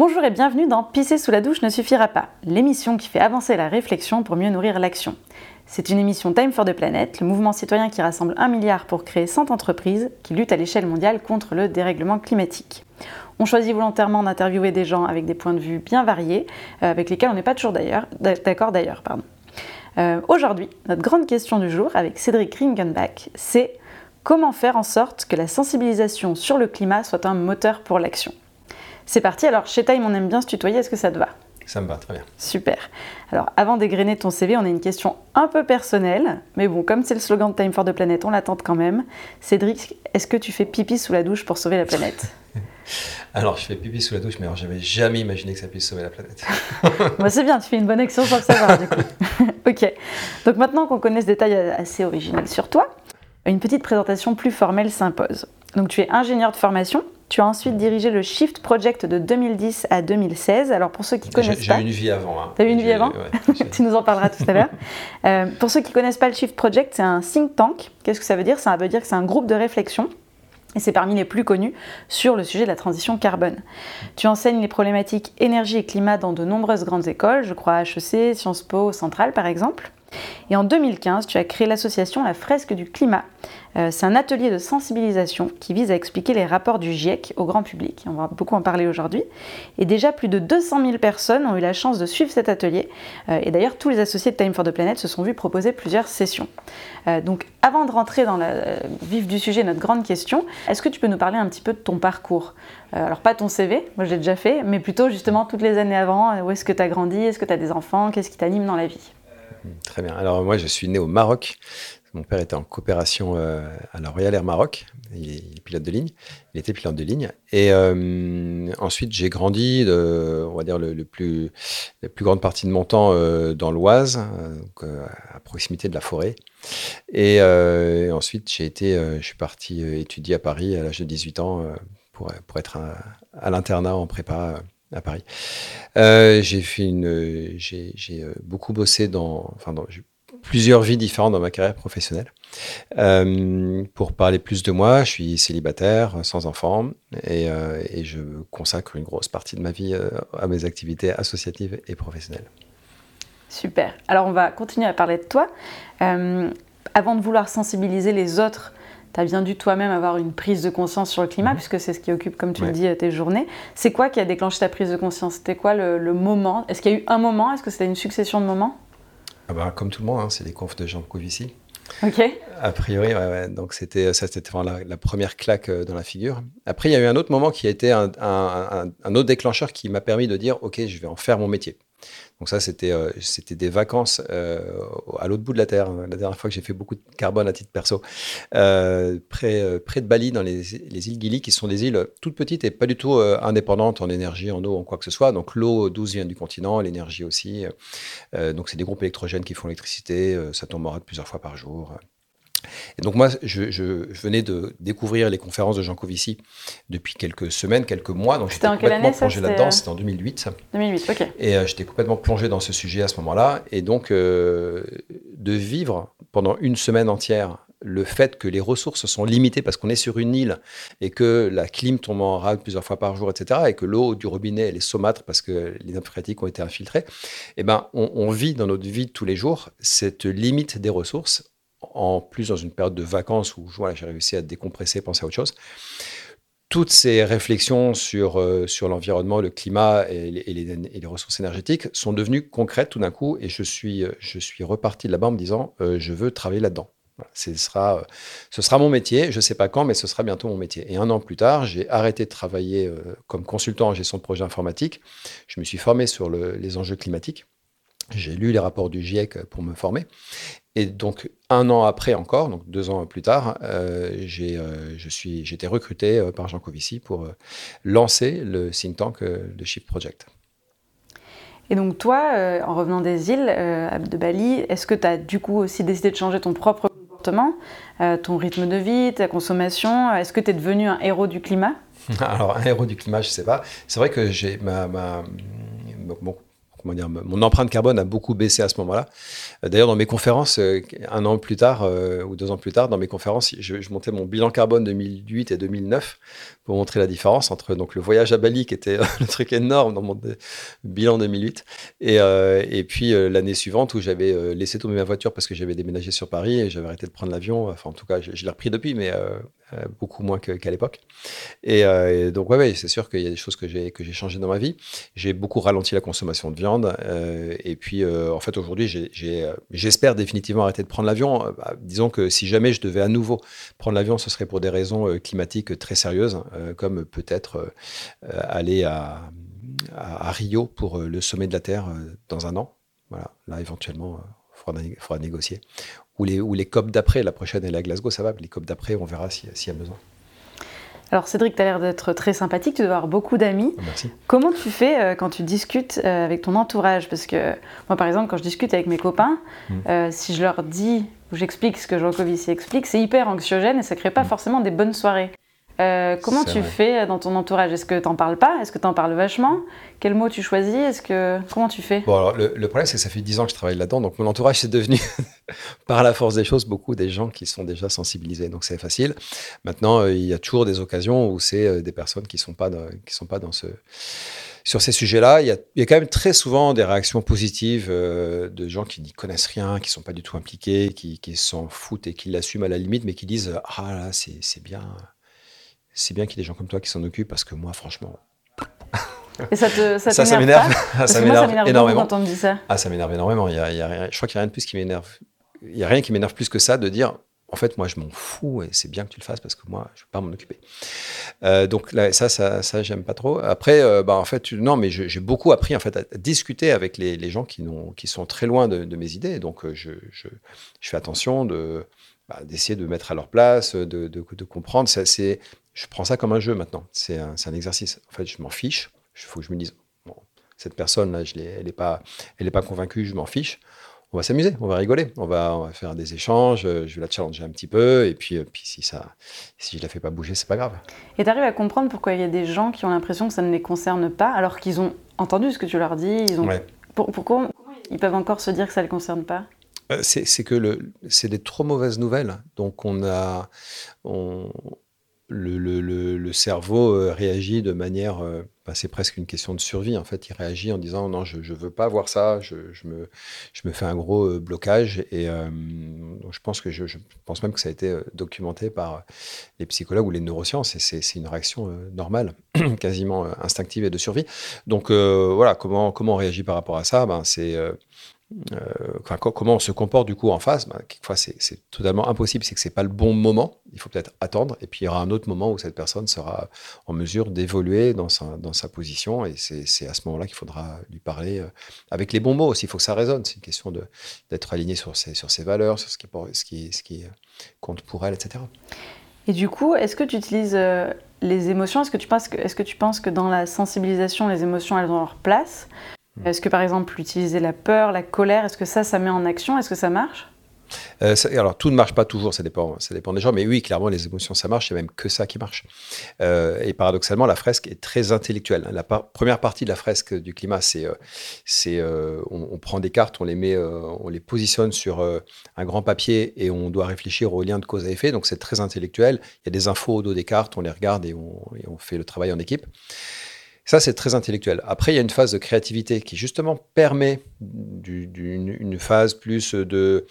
Bonjour et bienvenue dans Pisser sous la douche ne suffira pas, l'émission qui fait avancer la réflexion pour mieux nourrir l'action. C'est une émission Time for the Planet, le mouvement citoyen qui rassemble un milliard pour créer 100 entreprises qui luttent à l'échelle mondiale contre le dérèglement climatique. On choisit volontairement d'interviewer des gens avec des points de vue bien variés, euh, avec lesquels on n'est pas toujours d'accord d'ailleurs. Euh, Aujourd'hui, notre grande question du jour avec Cédric Ringenbach, c'est comment faire en sorte que la sensibilisation sur le climat soit un moteur pour l'action? C'est parti, alors chez Time on aime bien se tutoyer, est-ce que ça te va? Ça me va, très bien. Super. Alors avant d'égrener ton CV, on a une question un peu personnelle, mais bon, comme c'est le slogan de Time for the Planet, on l'attend quand même. Cédric, est-ce que tu fais pipi sous la douche pour sauver la planète? Alors, je fais pipi sous la douche, mais alors j'avais jamais imaginé que ça puisse sauver la planète. Moi, c'est bien, tu fais une bonne action sans le savoir, du coup. ok. Donc maintenant qu'on connaît ce détail assez original sur toi, une petite présentation plus formelle s'impose. Donc tu es ingénieur de formation, tu as ensuite dirigé le Shift Project de 2010 à 2016. Alors pour ceux qui connaissent pas, j'ai eu une vie avant. Hein. Tu as eu une vie avant Tu nous en parleras tout à l'heure. Euh, pour ceux qui connaissent pas le Shift Project, c'est un think tank. Qu'est-ce que ça veut dire? Ça veut dire que c'est un groupe de réflexion et c'est parmi les plus connus sur le sujet de la transition carbone. Tu enseignes les problématiques énergie et climat dans de nombreuses grandes écoles, je crois HEC, Sciences Po, Centrale par exemple. Et en 2015, tu as créé l'association La Fresque du Climat. Euh, c'est un atelier de sensibilisation qui vise à expliquer les rapports du GIEC au grand public. On va beaucoup en parler aujourd'hui. Et déjà, plus de 200 000 personnes ont eu la chance de suivre cet atelier. Euh, et d'ailleurs, tous les associés de Time for the Planet se sont vus proposer plusieurs sessions. Euh, donc, avant de rentrer dans le vif du sujet, notre grande question, est-ce que tu peux nous parler un petit peu de ton parcours? Alors, pas ton CV, moi je l'ai déjà fait, mais plutôt justement toutes les années avant. Où est-ce que tu as grandi? Est-ce que tu as des enfants? Qu'est-ce qui t'anime dans la vie? Très bien. Alors moi, je suis né au Maroc. Mon père était en coopération euh, à la Royal Air Maroc. Il est pilote de ligne. Il était pilote de ligne. Et euh, ensuite, j'ai grandi, on va dire, le, plus, la plus grande partie de mon temps euh, dans l'Oise, à proximité de la forêt. Et ensuite, j'ai été, je suis parti étudier à Paris à l'âge de 18 ans pour, pour être à l'internat en prépa à Paris. Euh, j'ai euh, beaucoup bossé dans, plusieurs vies différentes dans ma carrière professionnelle. Euh, pour parler plus de moi, je suis célibataire, sans enfant, et je consacre une grosse partie de ma vie à mes activités associatives et professionnelles. Super. Alors on va continuer à parler de toi. avant de vouloir sensibiliser les autres tu as bien dû toi-même avoir une prise de conscience sur le climat, mhm. puisque c'est ce qui occupe, comme tu le dis, tes journées. C'est quoi qui a déclenché ta prise de conscience? C'était quoi le, moment? Est-ce qu'il y a eu un moment? Est-ce que c'était une succession de moments? Ah bah, Comme tout le monde, hein, c'est les confs de Jean Covici. Ok. A priori, ouais, donc c'était ça, c'était vraiment la, première claque euh, dans la figure. Après, il y a eu un autre moment qui a été un, un autre déclencheur qui m'a permis de dire, ok, je vais en faire mon métier. Donc ça, c'était euh, c'était des vacances euh, à l'autre bout de la Terre. La dernière fois que j'ai fait beaucoup de carbone à titre perso, euh, près, près de Bali, dans les, les, îles Gili, qui sont des îles toutes petites et pas du tout indépendantes en énergie, en eau, en quoi que ce soit. Donc l'eau douce vient du continent, l'énergie aussi. donc c'est des groupes électrogènes qui font l'électricité. ça tombe en rade plusieurs fois par jour. Et donc moi, je, venais de découvrir les conférences de Jean Covici depuis quelques semaines, quelques mois. Donc j'étais complètement plongé là-dedans. C'était en 2008. 2008, ok. Et euh, j'étais complètement plongé dans ce sujet à ce moment-là. Et donc euh, de vivre pendant une semaine entière le fait que les ressources sont limitées parce qu'on est sur une île et que la clim tombe en rade plusieurs fois par jour, etc., et que l'eau du robinet elle est saumâtre parce que les nappes phréatiques ont été infiltrées, eh ben, on, on vit dans notre vie de tous les jours cette limite des ressources en plus dans une période de vacances où j'ai réussi à décompresser, penser à autre chose. Toutes ces réflexions sur, euh, l'environnement, le climat et les, ressources énergétiques sont devenues concrètes tout d'un coup et je suis, je suis reparti de là-bas en me disant euh, je veux travailler là-dedans. ce, sera, mon métier, je ne sais pas quand, mais ce sera bientôt mon métier. Et un an plus tard, j'ai arrêté de travailler euh, comme consultant en gestion de projet informatique. Je me suis formé sur les enjeux climatiques. J'ai lu les rapports du GIEC pour me former. Et donc, un an après encore, donc deux ans plus tard, euh, j'ai euh, été recruté euh, par Jean Covici pour lancer le think tank de Shift Project. Et donc toi, en revenant des îles de Bali, est-ce que tu as du coup aussi décidé de changer ton propre comportement, ton rythme de vie, ta consommation? Est-ce que tu es devenu un héros du climat? Alors, un héros du climat, je ne sais pas. C'est vrai que j'ai ma, ma, mon empreinte carbone a beaucoup baissé à ce moment-là. D'ailleurs, dans mes conférences, un an plus tard ou deux ans plus tard, dans mes conférences, je, montais mon bilan carbone 2008 et 2009 pour montrer la différence entre donc le voyage à Bali qui était le truc énorme dans mon bilan 2008 et, et puis l'année suivante où j'avais laissé tomber ma voiture parce que j'avais déménagé sur Paris et j'avais arrêté de prendre l'avion. Enfin, en tout cas, je, l'ai repris depuis, mais euh, beaucoup moins qu'à l'époque. Euh, et, donc, ouais, ouais c'est sûr qu'il y a des choses que j'ai que j'ai changées dans ma vie. J'ai beaucoup ralenti la consommation de viande. Euh, et puis, en fait, aujourd'hui, j'espère définitivement arrêter de prendre l'avion. Bah, disons que si jamais je devais à nouveau prendre l'avion, ce serait pour des raisons climatiques très sérieuses, comme peut-être aller à, Rio pour le sommet de la Terre dans un an. Voilà, là, éventuellement, il faudra, négocier ou les, ou les COP d'après. La prochaine est à Glasgow, ça va. Les COP d'après, on verra s'il y a besoin. Alors Cédric, tu as l'air d'être très sympathique, tu dois avoir beaucoup d'amis. Ah, merci. Comment tu fais euh, quand tu discutes euh, avec ton entourage? Parce que moi, par exemple, quand je discute avec mes copains, hmm. euh, si je leur dis ou j'explique ce que Jean Covici explique, c'est hyper anxiogène et ça crée pas hmm. forcément des bonnes soirées. Comment tu fais dans ton entourage? Est-ce que tu n'en parles pas? Est-ce que tu en parles vachement? Quel mot tu choisis? Est-ce que comment tu fais? Bon, alors, le, problème c'est que ça fait 10 ans que je travaille là-dedans, donc mon entourage c'est devenu par la force des choses beaucoup des gens qui sont déjà sensibilisés, donc c'est facile. Maintenant, euh, il y a toujours des occasions où c'est euh, des personnes qui sont pas qui sont pas dans ce sur ces sujets-là, il, y, a, quand même très souvent des réactions positives de gens qui n'y connaissent rien, qui sont pas du tout impliqués, qui, qui s'en foutent et qui l'assument à la limite, mais qui disent ah là c'est bien c'est bien qu'il y ait des gens comme toi qui s'en occupent parce que moi, franchement. Et ça te ça, ça, m'énerve Ça m'énerve énormément. Quand on me dit ça. Ah, ça m'énerve énormément. Il y a, il y a, je crois qu'il n'y a rien de plus qui m'énerve. Il n'y a rien qui m'énerve plus que ça de dire en fait, moi, je m'en fous et c'est bien que tu le fasses parce que moi, je ne vais pas m'en occuper. Euh, donc là, ça, ça, ça j'aime pas trop. Après, euh, bah, en fait, non, mais j'ai beaucoup appris en fait à discuter avec les, gens qui, sont très loin de, mes idées. Donc, euh, je, fais attention bah, d'essayer de mettre à leur place, de, comprendre. Je prends ça comme un jeu maintenant. C'est un, exercice. En fait, je m'en fiche. Il faut que je me dise, cette n'est pas, elle est pas convaincue, je m'en fiche. On va s'amuser, on va rigoler, on va, on va faire des échanges, je vais la challenger un petit peu, et puis, euh, puis si, ça, si je la fais pas bouger, c'est pas grave. Et tu arrives à comprendre pourquoi il y a des gens qui ont l'impression que ça ne les concerne pas, alors qu'ils ont entendu ce que tu leur dis ils ont... pourquoi ils peuvent encore se dire que ça ne les concerne pas? Euh, c'est que c'est des trop mauvaises nouvelles. Donc on a, on, le, cerveau euh, réagit de manière, euh, bah, c'est presque une question de survie en fait. Il réagit en disant non, je ne veux pas voir ça, je, me, je me fais un gros euh, blocage. Et je pense que je, pense même que ça a été documenté par les psychologues ou les neurosciences. Et c'est une réaction normale, quasiment instinctive et de survie. Donc voilà, comment, comment on réagit par rapport à ça? Ben, C'est euh, comment on se comporte du coup en face, ben, quelquefois c'est totalement impossible, c'est que c'est pas le bon moment. Il faut peut-être attendre, et puis il y aura un autre moment où cette personne sera en mesure d'évoluer dans sa, position, et c'est à ce moment-là qu'il faudra lui parler euh, avec les bons mots aussi. Il faut que ça résonne. C'est une question d'être aligné sur ses, valeurs, sur ce qui, qui compte pour elle, etc. Et du coup, est-ce que tu utilises euh, les émotions? Est-ce que, tu penses que, est -ce que tu penses que dans la sensibilisation, les émotions, elles ont leur place? Est-ce que par exemple utiliser la peur, la colère, est-ce que ça, ça met en action? Est-ce que ça marche? Euh, alors tout ne marche pas toujours, ça dépend, ça dépend des gens, mais oui, clairement les émotions ça marche, c'est même que ça qui marche. Euh, et paradoxalement, la fresque est très intellectuelle. La première partie de la fresque du climat, c'est, euh, on, prend des cartes, on les met, on les positionne sur un grand papier et on doit réfléchir aux liens de cause à effet. Donc c'est très intellectuel. Il y a des infos au dos des cartes, on les regarde et on, et on fait le travail en équipe. Ça, c'est très intellectuel. Après, il y a une phase de créativité qui, justement, permet une, phase plus de,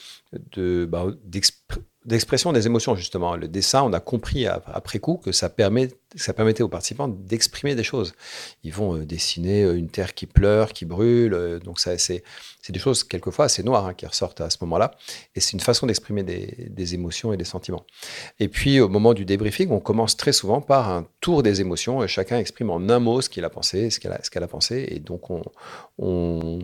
bah, d'expression des émotions, justement. Le dessin, on a compris après coup que ça, permet, ça permettait aux participants d'exprimer des choses. Ils vont euh, dessiner euh, une terre qui pleure, qui brûle. Euh, donc, c'est, des choses, quelquefois, assez noires hein, qui ressortent à ce moment-là. Et c'est une façon d'exprimer des, émotions et des sentiments. Et puis, au moment du débriefing, on commence très souvent par un tour des émotions. chacun exprime en un mot ce qu'il a pensé, ce qu'elle a, ce a pensé. Et donc, on, on,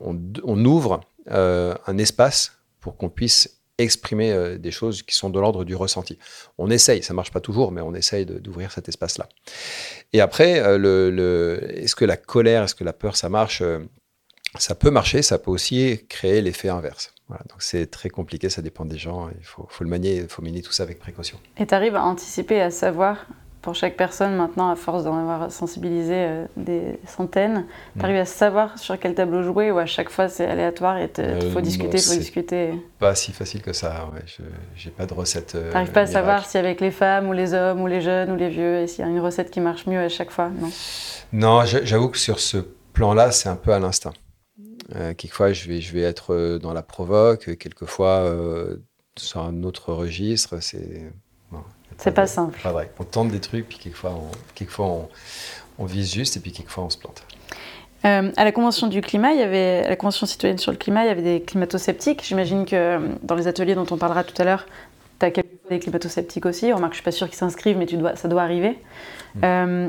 on, ouvre un espace pour qu'on puisse exprimer euh, des choses qui sont de l'ordre du ressenti. On essaye, ça marche pas toujours, mais on essaye d'ouvrir cet espace-là. Et après, euh, est-ce que la colère, est-ce que la peur, ça marche euh, Ça peut marcher, ça peut aussi créer l'effet inverse. Donc c'est très compliqué, ça dépend des gens, il faut, faut le manier, il faut manier tout ça avec précaution. Et tu arrives à anticiper, à savoir pour chaque personne maintenant, à force d'en avoir sensibilisé euh, des centaines, mm. tu arrives à savoir sur quel tableau jouer ou à chaque fois c'est aléatoire et il faut discuter, il faut discuter Pas si facile que ça, ouais. je n'ai pas de recette. tu n'arrives pas à savoir si avec les femmes ou les hommes ou les jeunes ou les vieux, et s'il y a une recette qui marche mieux à chaque fois, non? Non, j'avoue que sur ce plan-là, c'est un peu à l'instinct. Euh, quelquefois, je vais, je vais être euh, dans la provoque, quelquefois euh, sur un autre registre. C'est c'est pas simple. Pas vrai. On tente des trucs, puis quelquefois, on, quelquefois on, vise juste, et puis quelquefois on se plante. à la Convention du climat, il y avait, à la Convention citoyenne sur le climat, il y avait des climato-sceptiques. J'imagine que dans les ateliers dont on parlera tout à l'heure, tu as quelques des climato-sceptiques aussi. On remarque, je suis pas sûre qu'ils s'inscrivent, mais tu dois, ça doit arriver. Mm.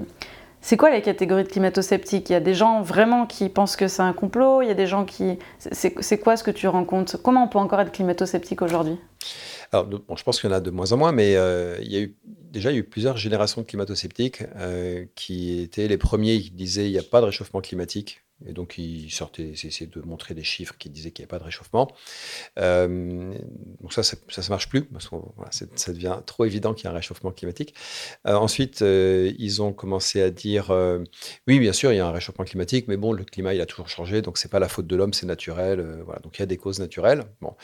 C'est quoi la catégorie de climato-sceptiques? Il y a des gens vraiment qui pensent que c'est un complot, il y a des gens qui... C'est quoi ce que tu rencontres? Comment on peut encore être climato-sceptique aujourd'hui? Alors, bon, je pense qu'il y en a de moins en moins, mais euh, il y a eu, déjà, eu plusieurs générations de climato-sceptiques euh, qui étaient les premiers qui disaient il n'y a pas de réchauffement climatique. Et donc, il sortait, essayaient de montrer des chiffres qui disaient qu'il n'y avait pas de réchauffement. Euh, donc ça, ça ne marche plus, parce que ça devient trop évident qu'il y a un réchauffement climatique. Euh, ensuite, euh, ils ont commencé à dire, oui, bien sûr, il y a un réchauffement climatique, mais bon, le climat, il a toujours changé, donc c'est pas la faute de l'homme, c'est naturel. voilà, donc il y a des causes naturelles. Bon,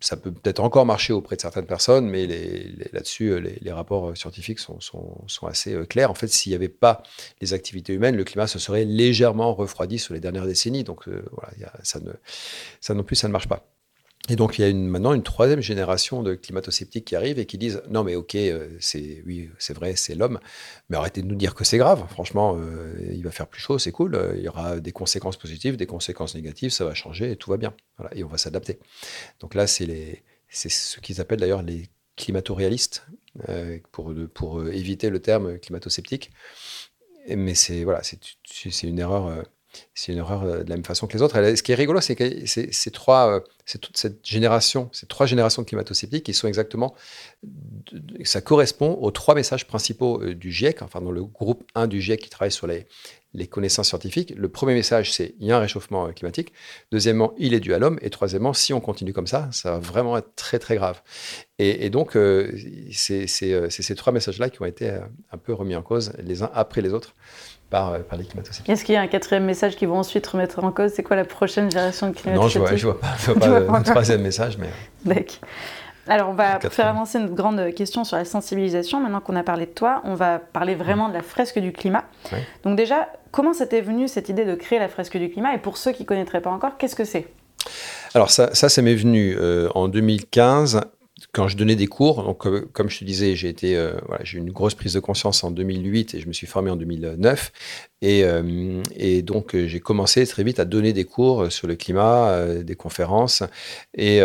ça peut peut-être encore marcher auprès de certaines personnes, mais là-dessus, les, rapports scientifiques sont, assez clairs. En fait, s'il n'y avait pas les activités humaines, le climat se serait légèrement légèrement refroidi sur les dernières décennies. Donc euh, voilà, ça, ne, ça non plus, ça ne marche pas. Et donc, il y a maintenant une troisième génération de climato-sceptiques qui arrivent et qui disent Non, mais ok, euh, c'est oui, c'est vrai, c'est l'homme, mais arrêtez de nous dire que c'est grave. Franchement, euh, il va faire plus chaud, c'est cool. Il y aura des conséquences positives, des conséquences négatives, ça va changer et tout va bien. Et on va s'adapter. Donc là, c'est ce qu'ils appellent d'ailleurs les climato-réalistes, pour, pour éviter le terme climato-sceptique mais c'est voilà, c'est une erreur. Euh, c'est une erreur euh, de la même façon que les autres. ce qui est rigolo, c'est que c'est trois, euh, c'est toute cette génération, ces trois générations de climato-sceptiques qui sont exactement, ça correspond aux trois messages principaux du GIEC, enfin dans le groupe 1 du GIEC qui travaille sur les, les connaissances scientifiques. Le premier message, c'est il y a un réchauffement euh, climatique. Deuxièmement, il est dû à l'homme. Et troisièmement, si on continue comme ça, ça va vraiment être très très grave. Et, donc, euh, c'est euh, ces trois messages-là qui ont été un peu remis en cause les uns après les autres par, par les climato Est-ce qu'il y a un quatrième message qui vont ensuite remettre en cause? C'est quoi la prochaine génération de climato Non, je ne vois, je vois, pas, un troisième message. Mais... D'accord. Alors, on va faire avancer notre grande question sur la sensibilisation. Maintenant qu'on a parlé de toi, on va parler vraiment de la fresque du climat. Donc déjà, comment ça t'est venu cette idée de créer la fresque du climat? Et pour ceux qui ne connaîtraient pas encore, qu'est-ce que c'est? Alors ça, ça, m'est venu euh, en 2015 quand je donnais des cours, donc euh, comme je te disais, j'ai euh, voilà, eu une grosse prise de conscience en 2008 et je me suis formé en 2009. Et, euh, et donc j'ai commencé très vite à donner des cours sur le climat, des conférences. Et,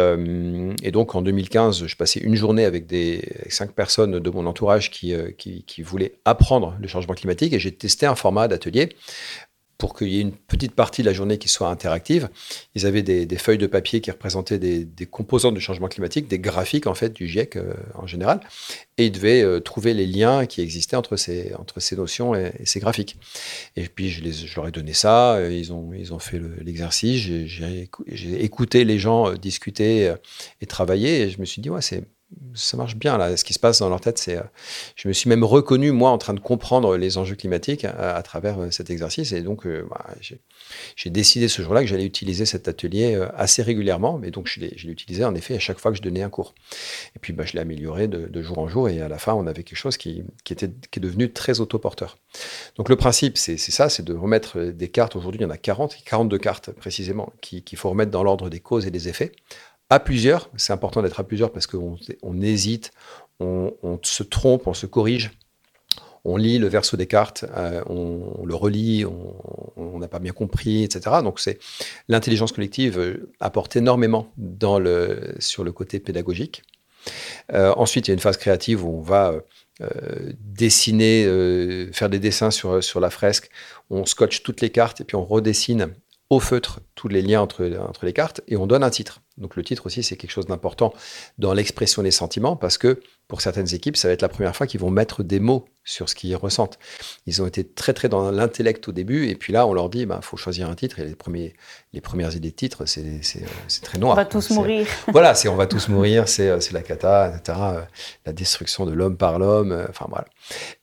donc en 2015, je passais une journée avec des cinq personnes de mon entourage qui, qui voulaient apprendre le changement climatique. Et j'ai testé un format d'atelier pour qu'il y ait une petite partie de la journée qui soit interactive. Ils avaient des, feuilles de papier qui représentaient des, composants du changement climatique, des graphiques en fait du GIEC euh, en général, et ils devaient euh, trouver les liens qui existaient entre ces, notions et, ces graphiques. Et puis je, les, leur ai donné ça, euh, ils ont, ils ont fait l'exercice, j'ai écouté les gens discuter et travailler, et je me suis dit, ouais, c'est ça marche bien là. Ce qui se passe dans leur tête, c'est. Euh, je me suis même reconnu moi en train de comprendre les enjeux climatiques à, travers euh, cet exercice, et donc euh, bah, j'ai décidé ce jour-là que j'allais utiliser cet atelier assez régulièrement, mais donc je l'ai utilisé en effet à chaque fois que je donnais un cours. Et puis bah, je l'ai amélioré de, jour en jour, et à la fin on avait quelque chose qui, était qui est devenu très autoporteur. Donc le principe, c'est ça, c'est de remettre des cartes. Aujourd'hui, il y en a 40, 42 cartes précisément, qu'il faut remettre dans l'ordre des causes et des effets à plusieurs. C'est important d'être à plusieurs parce qu'on on hésite, on, se trompe, on se corrige. On lit le verso des cartes, euh, on, le relit, on n'a pas bien compris, etc. Donc c'est l'intelligence collective euh, apporte énormément sur le côté pédagogique. Euh, ensuite, il y a une phase créative où on va dessiner, faire des dessins sur, la fresque. On scotche toutes les cartes et puis on redessine au feutre tous les liens entre les cartes et on donne un titre. Donc le titre aussi, c'est quelque chose d'important dans l'expression des sentiments parce que pour certaines équipes, ça va être la première fois qu'ils vont mettre des mots sur ce qu'ils ressentent. Ils ont été très très dans l'intellect au début et puis là, on leur dit, il bah, faut choisir un titre et les, premiers, les premières idées de titre, c'est très noir. On va tous mourir. Voilà, c'est on va tous mourir, c'est la cata, etc. La destruction de l'homme par l'homme, enfin voilà.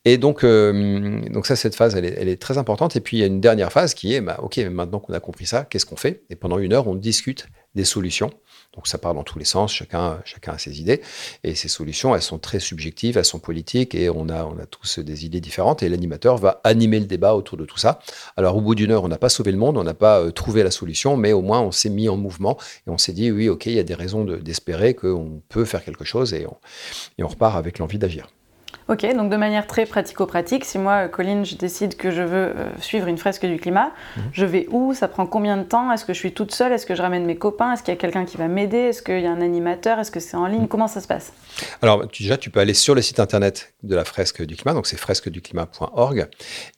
Et donc, donc ça, cette phase, elle est, elle est, très importante. Et puis il y a une dernière phase qui est, bah, ok, maintenant qu'on a compris ça, qu'est-ce qu'on fait? Et pendant une heure, on discute des solutions. Donc ça part dans tous les sens, chacun, chacun a ses idées. Et ces solutions, elles sont très subjectives, elles sont politiques, et on a, on a tous des idées différentes. Et l'animateur va animer le débat autour de tout ça. Alors au bout d'une heure, on n'a pas sauvé le monde, on n'a pas euh, trouvé la solution, mais au moins on s'est mis en mouvement et on s'est dit, oui, ok, il y a des raisons d'espérer qu'on peut faire quelque chose, et on, et on repart avec l'envie d'agir. Ok, donc de manière très pratico-pratique, si moi, Colline, je décide que je veux euh, suivre une fresque du climat, mhm. je vais où? Ça prend combien de temps? Est-ce que je suis toute seule? Est-ce que je ramène mes copains? Est-ce qu'il y a quelqu'un qui va m'aider? Est-ce qu'il y a un animateur? Est-ce que c'est en ligne? Comment ça se passe? Alors déjà, tu peux aller sur le site internet de la fresque du climat, donc c'est fresqueduclimat.org,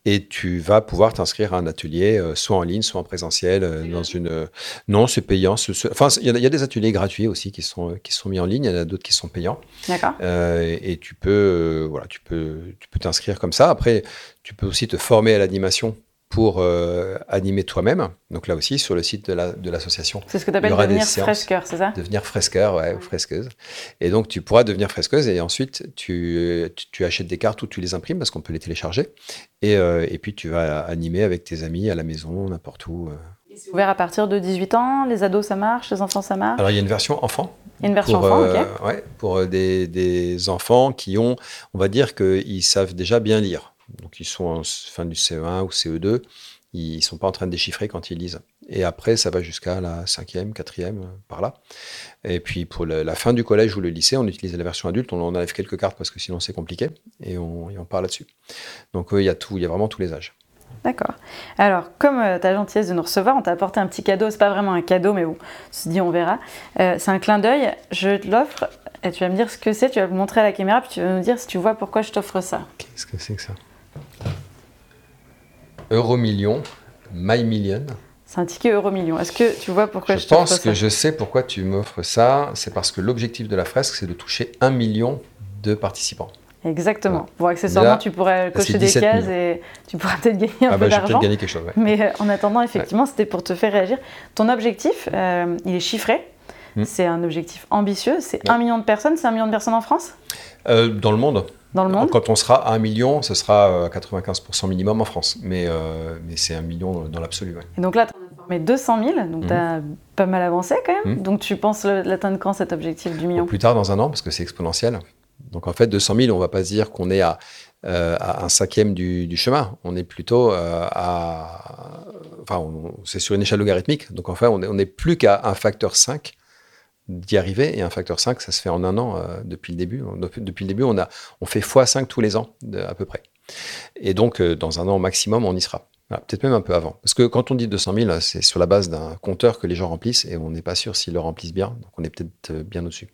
et tu vas pouvoir t'inscrire à un atelier, euh, soit en ligne, soit en présentiel, euh, dans une... Non, c'est payant. Enfin, il y, a des ateliers gratuits aussi qui sont, qui sont mis en ligne, il y en a d'autres qui sont payants. D'accord. et tu peux voilà, tu peux tu peux t'inscrire comme ça. Après, tu peux aussi te former à l'animation pour euh, animer toi-même. Donc là aussi, sur le site de l'association. c'est ce que tu appelles devenir fresqueur, c'est ça? Devenir fresqueur, ouais, ou fresqueuse. Et donc, tu pourras devenir fresqueuse et ensuite, tu, tu, achètes des cartes ou tu les imprimes parce qu'on peut les télécharger. Et, euh, et, puis, tu vas animer avec tes amis à la maison, n'importe où. Euh. C'est ouvert à partir de 18 ans? Les ados, ça marche? Les enfants, ça marche? Alors, il y a une version enfant une version pour, enfant, euh, ouais, pour euh, des, des, enfants qui ont, on va dire qu'ils savent déjà bien lire. Donc ils sont en fin du CE1 ou CE2, ils ne sont pas en train de déchiffrer quand ils lisent. Et après, ça va jusqu'à la cinquième, quatrième, euh, par là. Et puis pour la fin du collège ou le lycée, on utilise la version adulte, on enlève quelques cartes parce que sinon c'est compliqué, et on, et on part là-dessus. Donc il y a tout, il y a vraiment tous les âges. D'accord. Alors, comme euh, ta gentillesse de nous recevoir, on t'a apporté un petit cadeau. C'est pas vraiment un cadeau, mais bon, on se dit, on verra. Euh, c'est un clin d'œil. Je te l'offre et tu vas me dire ce que c'est. Tu vas le montrer à la caméra, puis tu vas nous dire si tu vois pourquoi je t'offre ça. Qu'est-ce que c'est que ça? Euromillion, My Million. C'est un ticket Euromillion. Est-ce que tu vois pourquoi je, t'offre ça? Je pense que je sais pourquoi tu m'offres ça. C'est parce que l'objectif de la fresque, c'est de toucher un million de participants. Exactement. Bon, accessoirement, tu pourrais cocher des cases et tu pourras peut-être gagner un ah peu bah, d'argent. gagner quelque chose. Mais euh, en attendant, effectivement, c'était pour te faire réagir. Ton objectif, euh, il est chiffré. Hmm. C'est un objectif ambitieux. C'est un million de personnes. C'est un million de personnes en France? Euh, Dans le monde. Dans le monde. Quand on sera à un million, ce sera à 95% minimum en France. Mais, mais c'est un million dans l'absolu. Et donc là, tu as formé 200 000. Donc tu as hmm. pas mal avancé quand même. Hmm. Donc tu penses l'atteindre quand cet objectif du million? Plus tard, dans un an, parce que c'est exponentiel. Donc en fait, 200 000, on ne va pas se dire qu'on est à, euh, un cinquième du, chemin. On est plutôt euh, à. Enfin, c'est sur une échelle logarithmique. Donc en fait, on n'est plus qu'à un facteur 5 d'y arriver. Et un facteur 5, ça se fait en un an euh, depuis le début. Depuis le début, on, a, on fait x5 tous les ans, à peu près. Et donc, dans un an maximum, on y sera. Peut-être même un peu avant. Parce que quand on dit 200 000, c'est sur la base d'un compteur que les gens remplissent et on n'est pas sûr s'ils le remplissent bien. Donc on est peut-être bien au-dessus.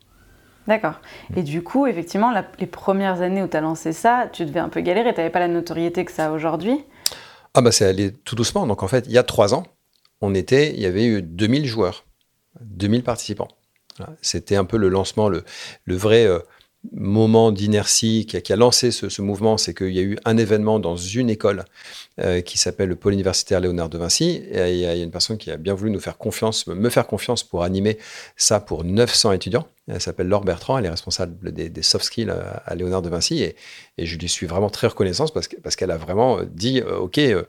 D'accord. Et du coup, effectivement, les premières années où tu as lancé ça, tu devais un peu galérer, tu n'avais pas la notoriété que ça a aujourd'hui. Ah bah c'est allé tout doucement. Donc en fait, il y a trois ans, on était, il y avait eu 2000 joueurs, 2000 participants. C'était un peu le lancement, le, vrai euh, moment d'inertie qui, a lancé ce, mouvement, c'est qu'il y a eu un événement dans une école euh, qui s'appelle le pôle universitaire Léonard de Vinci. Et il y, a une personne qui a bien voulu nous faire confiance, me faire confiance pour animer ça pour 900 étudiants. Elle s'appelle Laure Bertrand, elle est responsable des, soft skills à, Léonard de Vinci. Et, je lui suis vraiment très reconnaissante parce, qu'elle a vraiment dit, euh, OK, euh, euh,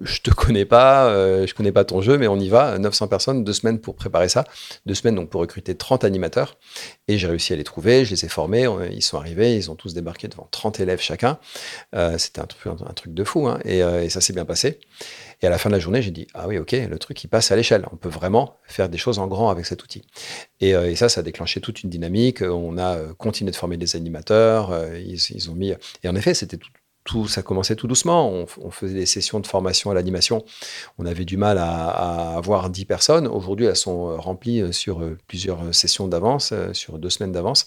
je te connais pas, euh, je connais pas ton jeu, mais on y va. 900 personnes, deux semaines pour préparer ça, deux semaines donc pour recruter 30 animateurs. Et j'ai réussi à les trouver, je les ai formés, ils sont arrivés, ils ont tous débarqué devant 30 élèves chacun. Euh, c'était un, truc de fou, hein. et, ça s'est bien passé. Et à la fin de la journée, j'ai dit ah oui ok, le truc il passe à l'échelle. On peut vraiment faire des choses en grand avec cet outil. Et, ça, ça a déclenché toute une dynamique. On a continué de former des animateurs. Ils, ont mis et en effet, c'était tout, ça commençait tout doucement. On, faisait des sessions de formation à l'animation. On avait du mal à, avoir 10 personnes. Aujourd'hui, elles sont remplies euh, sur euh, plusieurs sessions d'avance, euh, sur deux semaines d'avance.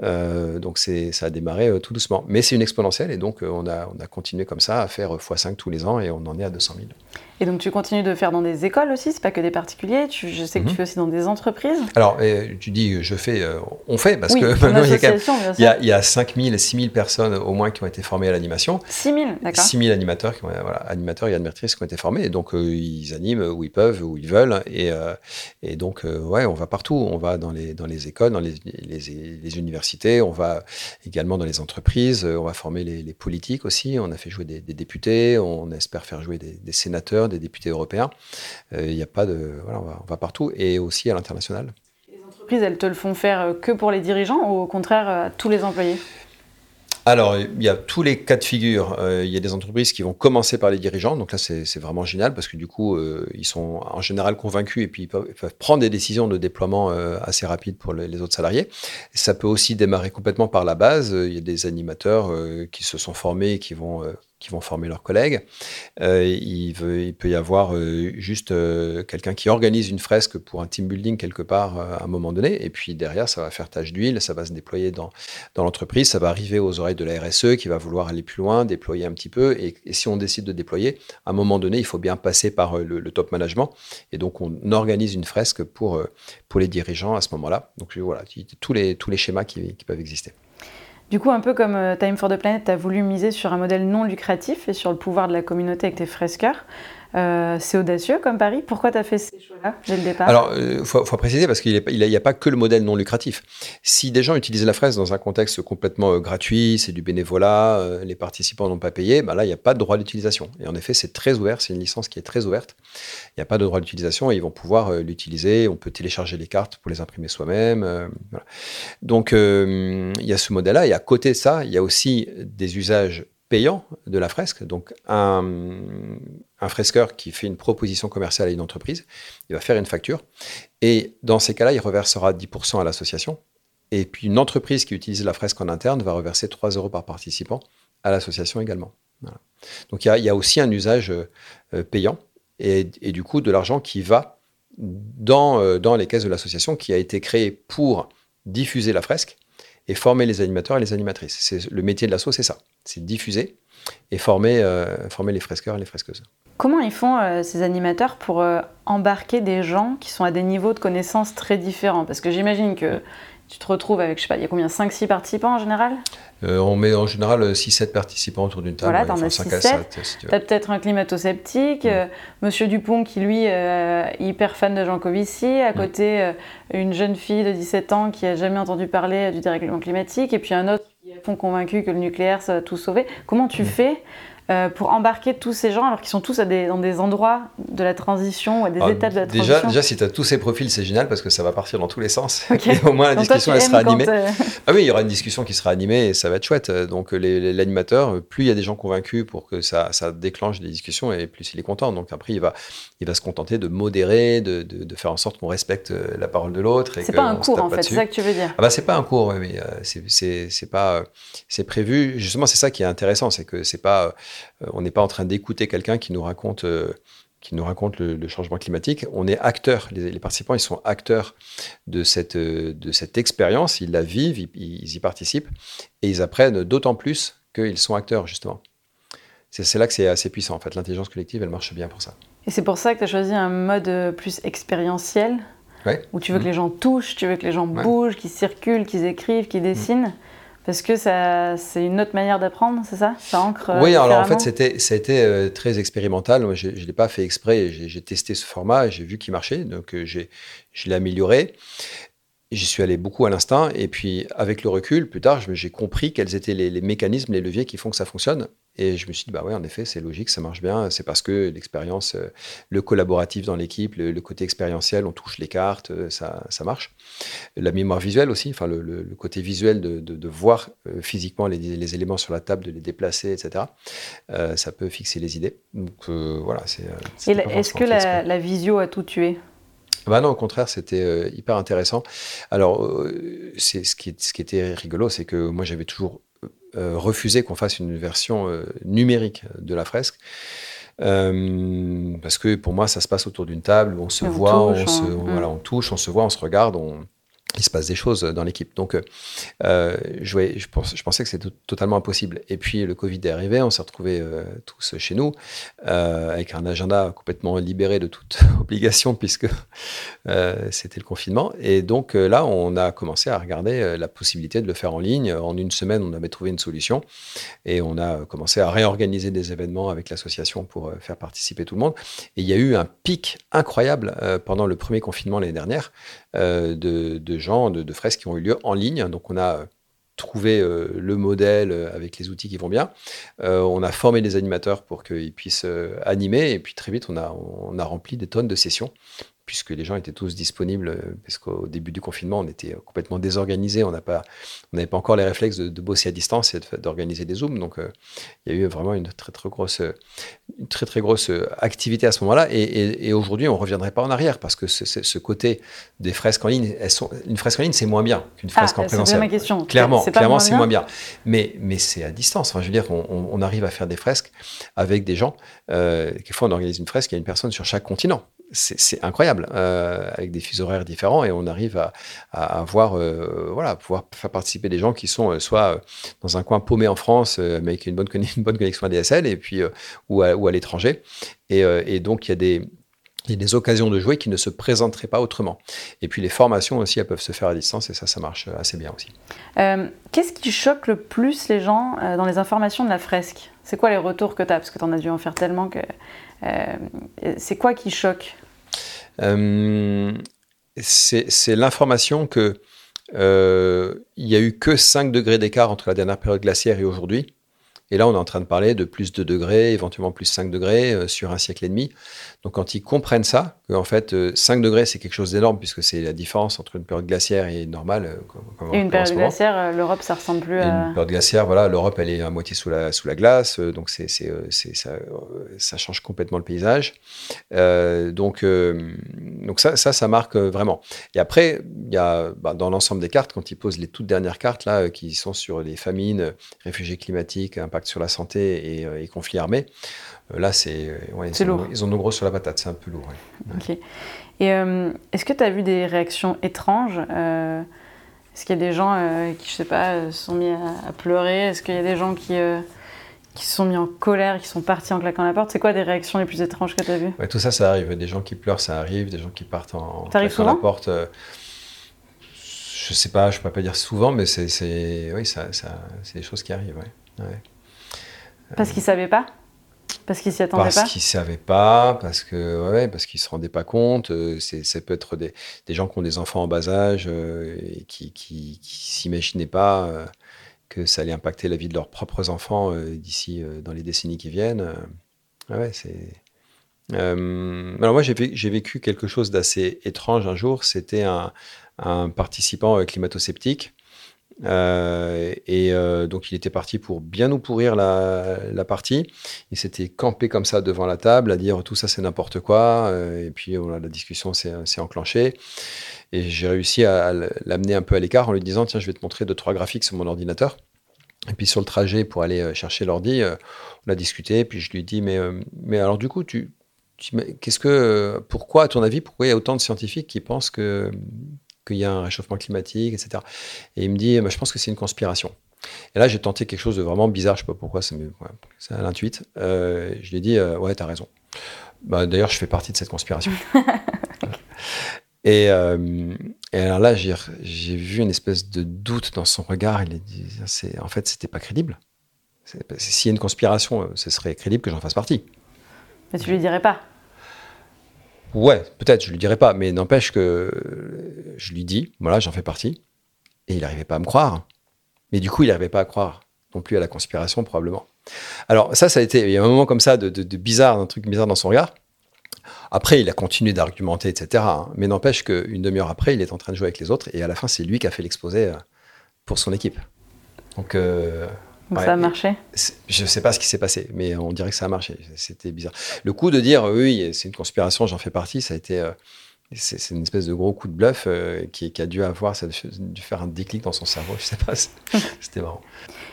donc, ça a démarré tout doucement. Mais c'est une exponentielle et donc on a, on a continué comme ça à faire x5 tous les ans et on en est à 200 000. Et donc tu continues de faire dans des écoles aussi, c'est pas que des particuliers. je sais que tu mhm. fais aussi dans des entreprises. Alors tu dis je fais, euh, on fait parce que maintenant il y, a il, y a, il y a 5000, 6000 personnes au moins qui ont été formées à l'animation. 6000, d'accord. 6000 animateurs, qui voilà, animateurs et animatrices qui ont été formés et donc euh, ils animent où ils peuvent, où ils veulent et, euh, et donc ouais, on va partout, on va dans les dans les écoles, dans les, les, universités, on va également dans les entreprises, on va former les, les politiques aussi. On a fait jouer des, députés, on espère faire jouer des, sénateurs, des députés européens. Il euh, n'y a pas de. Voilà, on va, partout et aussi à l'international. Les entreprises, elles te le font faire euh, que pour les dirigeants ou au contraire à tous les employés? Alors, il y a tous les cas de figure. Euh, il y a des entreprises qui vont commencer par les dirigeants. Donc là, c'est vraiment génial parce que du coup, ils sont en général convaincus et puis ils peuvent, prendre des décisions de déploiement assez rapides pour les, autres salariés. ça peut aussi démarrer complètement par la base. Il y a des animateurs qui se sont formés et qui vont qui vont former leurs collègues. Euh, il, peut y avoir euh, juste euh, quelqu'un qui organise une fresque pour un team building quelque part à un moment donné, et puis derrière, ça va faire tache d'huile, ça va se déployer dans, l'entreprise, ça va arriver aux oreilles de la RSE qui va vouloir aller plus loin, déployer un petit peu, et, si on décide de déployer, à un moment donné, il faut bien passer par le, top management, et donc on organise une fresque pour, les dirigeants à ce moment-là. Donc voilà, tous les, schémas qui peuvent exister. Du coup, un peu comme euh, Time for the Planet, tu voulu miser sur un modèle non lucratif et sur le pouvoir de la communauté avec tes fresqueurs. Euh, c'est audacieux comme pari. Pourquoi tu as fait ces choix-là dès le départ Alors, il euh, faut, préciser parce qu'il n'y a, pas que le modèle non lucratif. Si des gens utilisent la fraise dans un contexte complètement euh, gratuit, c'est du bénévolat, les participants n'ont pas payé, bah là, il n'y a pas de droit d'utilisation. Et en effet, c'est très ouvert, c'est une licence qui est très ouverte. Il n'y a pas de droit d'utilisation et ils vont pouvoir l'utiliser. On peut télécharger les cartes pour les imprimer soi-même. Donc, il y a ce modèle-là. Et à côté de ça, il y a aussi des usages payant de la fresque. Donc, un, un, fresqueur qui fait une proposition commerciale à une entreprise, il va faire une facture. Et dans ces cas-là, il reversera 10% à l'association. Et puis, une entreprise qui utilise la fresque en interne va reverser 3 euros par participant à l'association également. Donc, il y, a, aussi un usage euh, payant et, du coup, de l'argent qui va dans, euh, dans les caisses de l'association qui a été créée pour diffuser la fresque et former les animateurs et les animatrices. C'est le métier de l'asso, c'est ça, c'est diffuser et former, euh, former les fresqueurs et les fresqueuses. Comment ils font euh, ces animateurs pour euh, embarquer des gens qui sont à des niveaux de connaissances très différents? Parce que j'imagine que tu te retrouves avec, je sais pas, il y a combien 5-6 participants en général euh, On met en général 6-7 participants autour d'une table. Voilà, t'en as 6-7. tu as peut-être un climato-sceptique, mm. euh, Monsieur Dupont qui, lui, euh, est hyper fan de Jean Covici, à mm. côté, une jeune fille de 17 ans qui a jamais entendu parler du dérèglement climatique, et puis un autre qui est fond convaincu que le nucléaire, ça va tout sauver. Comment tu mm. fais euh, pour embarquer tous ces gens alors qu'ils sont tous à des, dans des endroits de la transition ou à des ah, étapes de la déjà, transition Déjà, si tu as tous ces profils, c'est génial parce que ça va partir dans tous les sens. Et au moins, la discussion, elle sera animée. Euh, ah oui, il y aura une discussion qui sera animée et ça va être chouette. Donc, l'animateur, plus il y a des gens convaincus pour que ça, ça, déclenche des discussions et plus il est content. Donc, après, il va, il va se contenter de modérer, de, de, faire en sorte qu'on respecte euh, la parole de l'autre. C'est pas un cours, en fait, c'est ça que tu veux dire ah bah, C'est pas un cours, oui, mais c'est pas. C'est prévu. Justement, c'est ça qui est intéressant, c'est que c'est pas euh, on n'est pas en train d'écouter quelqu'un qui nous raconte euh, qui nous raconte le, changement climatique. On est acteurs, les, participants, ils sont acteurs de cette, euh, de cette expérience, ils la vivent, ils, y participent, et ils apprennent d'autant plus qu'ils sont acteurs, justement. C'est là que c'est assez puissant, en fait. L'intelligence collective, elle marche bien pour ça. Et c'est pour ça que tu as choisi un mode plus expérientiel, où tu veux que mmh. les gens touchent, tu veux que les gens bougent, qu'ils circulent, qu'ils écrivent, qu'ils dessinent. Parce que c'est une autre manière d'apprendre, c'est ça? Ça ancre Oui, alors en fait, c'était, ça a été euh, très expérimental. Moi, je ne l'ai pas fait exprès. J'ai testé ce format et j'ai vu qu'il marchait. Donc, euh, je l'ai amélioré. J'y suis allé beaucoup à l'instinct. Et puis, avec le recul, plus tard, j'ai compris quels étaient les, les, mécanismes, les leviers qui font que ça fonctionne. Et je me suis dit, bah ouais, en effet, c'est logique, ça marche bien. C'est parce que l'expérience, euh, le collaboratif dans l'équipe, le, côté expérientiel, on touche les cartes, euh, ça, ça marche. La mémoire visuelle aussi, enfin, le, côté visuel de, de, voir euh, physiquement les, les, éléments sur la table, de les déplacer, etc., ça peut fixer les idées. Donc voilà, c'est. Est-ce que la, la, visio a tout tué? Bah non, au contraire, c'était hyper intéressant. Alors, c'est ce qui, ce qui était rigolo, c'est que moi, j'avais toujours euh, refuser qu'on fasse une version euh, numérique de la fresque. Euh, parce que pour moi, ça se passe autour d'une table, on se voit, on, se, hein. voilà, on touche, on se voit, on se regarde, on, il se passe des choses dans l'équipe. Donc, euh, je, je, pensais que c'était totalement impossible. Et puis, le Covid est arrivé, on s'est retrouvés euh, tous chez nous, euh, avec un agenda complètement libéré de toute obligation, puisque c'était le confinement. Et donc, là, on a commencé à regarder la possibilité de le faire en ligne. En une semaine, on avait trouvé une solution. Et on a commencé à réorganiser des événements avec l'association pour faire participer tout le monde. Et il y a eu un pic incroyable pendant le premier confinement l'année dernière de, de gens, de, fresques qui ont eu lieu en ligne. Donc on a trouvé euh, le modèle euh, avec les outils qui vont bien. Euh, on a formé les animateurs pour qu'ils puissent animer et puis très vite on a rempli des tonnes de sessions puisque les gens étaient tous disponibles, euh, parce qu'au début du confinement, on était complètement désorganisé, on n'avait pas encore les réflexes de, bosser à distance et d'organiser des zooms. Donc, euh, il y a eu vraiment une très très grosse, une très très grosse activité à ce moment-là. Et, aujourd'hui, on ne reviendrait pas en arrière, parce que ce côté des fresques en ligne, elles sont, une fresque en ligne, c'est moins bien qu'une fresque ah, en présentiel. C'est ma question. Clairement, clairement, c'est moins bien. Mais, mais c'est à distance. Enfin, je veux dire, on, on, arrive à faire des fresques avec des gens. Euh, quelquefois, on organise une fresque, il y a une personne sur chaque continent c'est incroyable, euh, avec des fuseaux horaires différents, et on arrive à, à avoir, euh, voilà, pouvoir faire participer des gens qui sont euh, soit dans un coin paumé en France, mais avec une bonne, connexion ADSL, et puis, ou à, à l'étranger. Et, donc, il y a des, des occasions de jouer qui ne se présenteraient pas autrement. Et puis les formations aussi, elles peuvent se faire à distance et ça, ça marche assez bien aussi. Qu'est-ce qui choque le plus les gens dans les informations de la fresque? C'est quoi les retours que tu as Parce que tu en as dû en faire tellement que euh, c'est quoi qui choque? Euh, C'est l'information que euh, il y a eu que 5 degrés d'écart entre la dernière période glaciaire et aujourd'hui. Et là, on est en train de parler de plus de degrés, éventuellement plus 5 degrés sur un siècle et demi. Donc quand ils comprennent ça, qu'en fait 5 euh, degrés c'est quelque chose d'énorme puisque c'est la différence entre une période glaciaire et normale. Euh, et une période glaciaire, euh, l'Europe ça ressemble plus à... Une période glaciaire, voilà, l'Europe elle est à moitié sous la, sous la glace, donc c'est, c'est, ça, ça, change complètement le paysage. donc, donc ça, ça, ça, marque vraiment. Et après, il y a bah, dans l'ensemble des cartes, quand ils posent les toutes dernières cartes là, qui sont sur les famines, réfugiés climatiques, impact sur la santé et, et conflits armés, euh, là, c'est. Euh, ouais, ils, lourd. ils ont nos gros sur la patate, c'est un peu lourd. Ok. Et euh, est-ce que tu as vu des réactions étranges Est-ce qu'il y a des gens qui, je sais pas, se sont mis à, pleurer? Est-ce qu'il y a des gens qui, qui se sont mis en colère, qui sont partis en claquant la porte? C'est quoi des réactions les plus étranges que tu as vues? Ouais, Tout ça, ça arrive. Des gens qui pleurent, ça arrive. Des gens qui partent en, en claquant la porte. je sais pas, je peux pas dire souvent, mais c'est, oui, ça, ça c'est des choses qui arrivent. Ouais. Parce qu'ils savaient pas parce qu'ils s'y attendaient pas Parce qu'ils ne savaient pas, parce que ouais, parce qu'ils se rendaient pas compte. Euh, c'est, ça peut être des, des, gens qui ont des enfants en bas âge euh, et qui, qui, s'imaginaient pas euh, que ça allait impacter la vie de leurs propres enfants d'ici dans les décennies qui viennent. ouais, c'est. alors moi j'ai, j'ai vécu quelque chose d'assez étrange un jour. C'était un, un participant climato-sceptique euh, et euh, donc il était parti pour bien nous pourrir la, partie. Il s'était campé comme ça devant la table à dire tout ça c'est n'importe quoi. Euh, et puis la discussion s'est enclenchée. Et j'ai réussi à, l'amener un peu à l'écart en lui disant tiens je vais te montrer deux trois graphiques sur mon ordinateur. Et puis sur le trajet pour aller chercher l'ordi, on a discuté. Puis je lui dit mais mais alors du coup tu, qu'est-ce que pourquoi à ton avis pourquoi il y a autant de scientifiques qui pensent que qu'il y a un réchauffement climatique, etc. Et il me dit, bah, je pense que c'est une conspiration. Et là, j'ai tenté quelque chose de vraiment bizarre, je ne sais pas pourquoi, c'est ouais, à l'intuite. Euh, je lui ai dit, euh, ouais, tu as raison. Bah, D'ailleurs, je fais partie de cette conspiration. et, euh, et, alors là, j'ai vu une espèce de doute dans son regard. Il a dit, en fait, c'était pas crédible. S'il y a une conspiration, ce serait crédible que j'en fasse partie. Mais tu lui dirais pas Ouais, peut-être, je lui dirai pas, mais n'empêche que je lui dis, voilà, j'en fais partie, et il n'arrivait pas à me croire. Mais du coup, il n'arrivait pas à croire non plus à la conspiration, probablement. Alors, ça, ça a été, il y a un moment comme ça de, bizarre, un truc bizarre dans son regard. Après, il a continué d'argumenter, etc. Hein. Mais n'empêche qu'une demi-heure après, il est en train de jouer avec les autres, et à la fin, c'est lui qui a fait l'exposé euh, pour son équipe. Donc, euh, ça a marché Je ne sais pas ce qui s'est passé, mais on dirait que ça a marché. C'était bizarre. Le coup de dire oui, c'est une conspiration, j'en fais partie, ça a été. Euh, c'est une espèce de gros coup de bluff euh, qui, a dû avoir, ça a dû faire un déclic dans son cerveau, je sais pas, c'était marrant.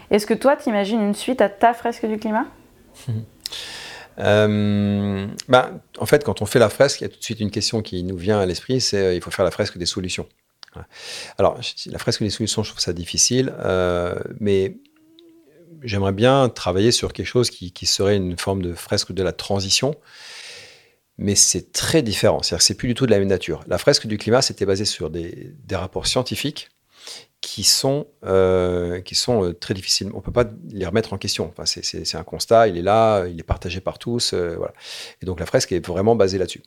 Est-ce que toi, tu imagines une suite à ta fresque du climat? Euh, bah, En fait, quand on fait la fresque, il y a tout de suite une question qui nous vient à l'esprit, c'est il faut faire la fresque des solutions. Alors, la fresque des solutions, je trouve ça difficile, euh, mais j'aimerais bien travailler sur quelque chose qui, serait une forme de fresque de la transition, mais c'est très différent. C'est-à-dire que c'est plus du tout de la même nature. La fresque du climat, c'était basé sur des, rapports scientifiques qui sont, euh, qui sont euh, très difficiles. On ne peut pas les remettre en question. Enfin, c'est un constat, il est là, il est partagé par tous. voilà. Et donc la fresque est vraiment basée là-dessus.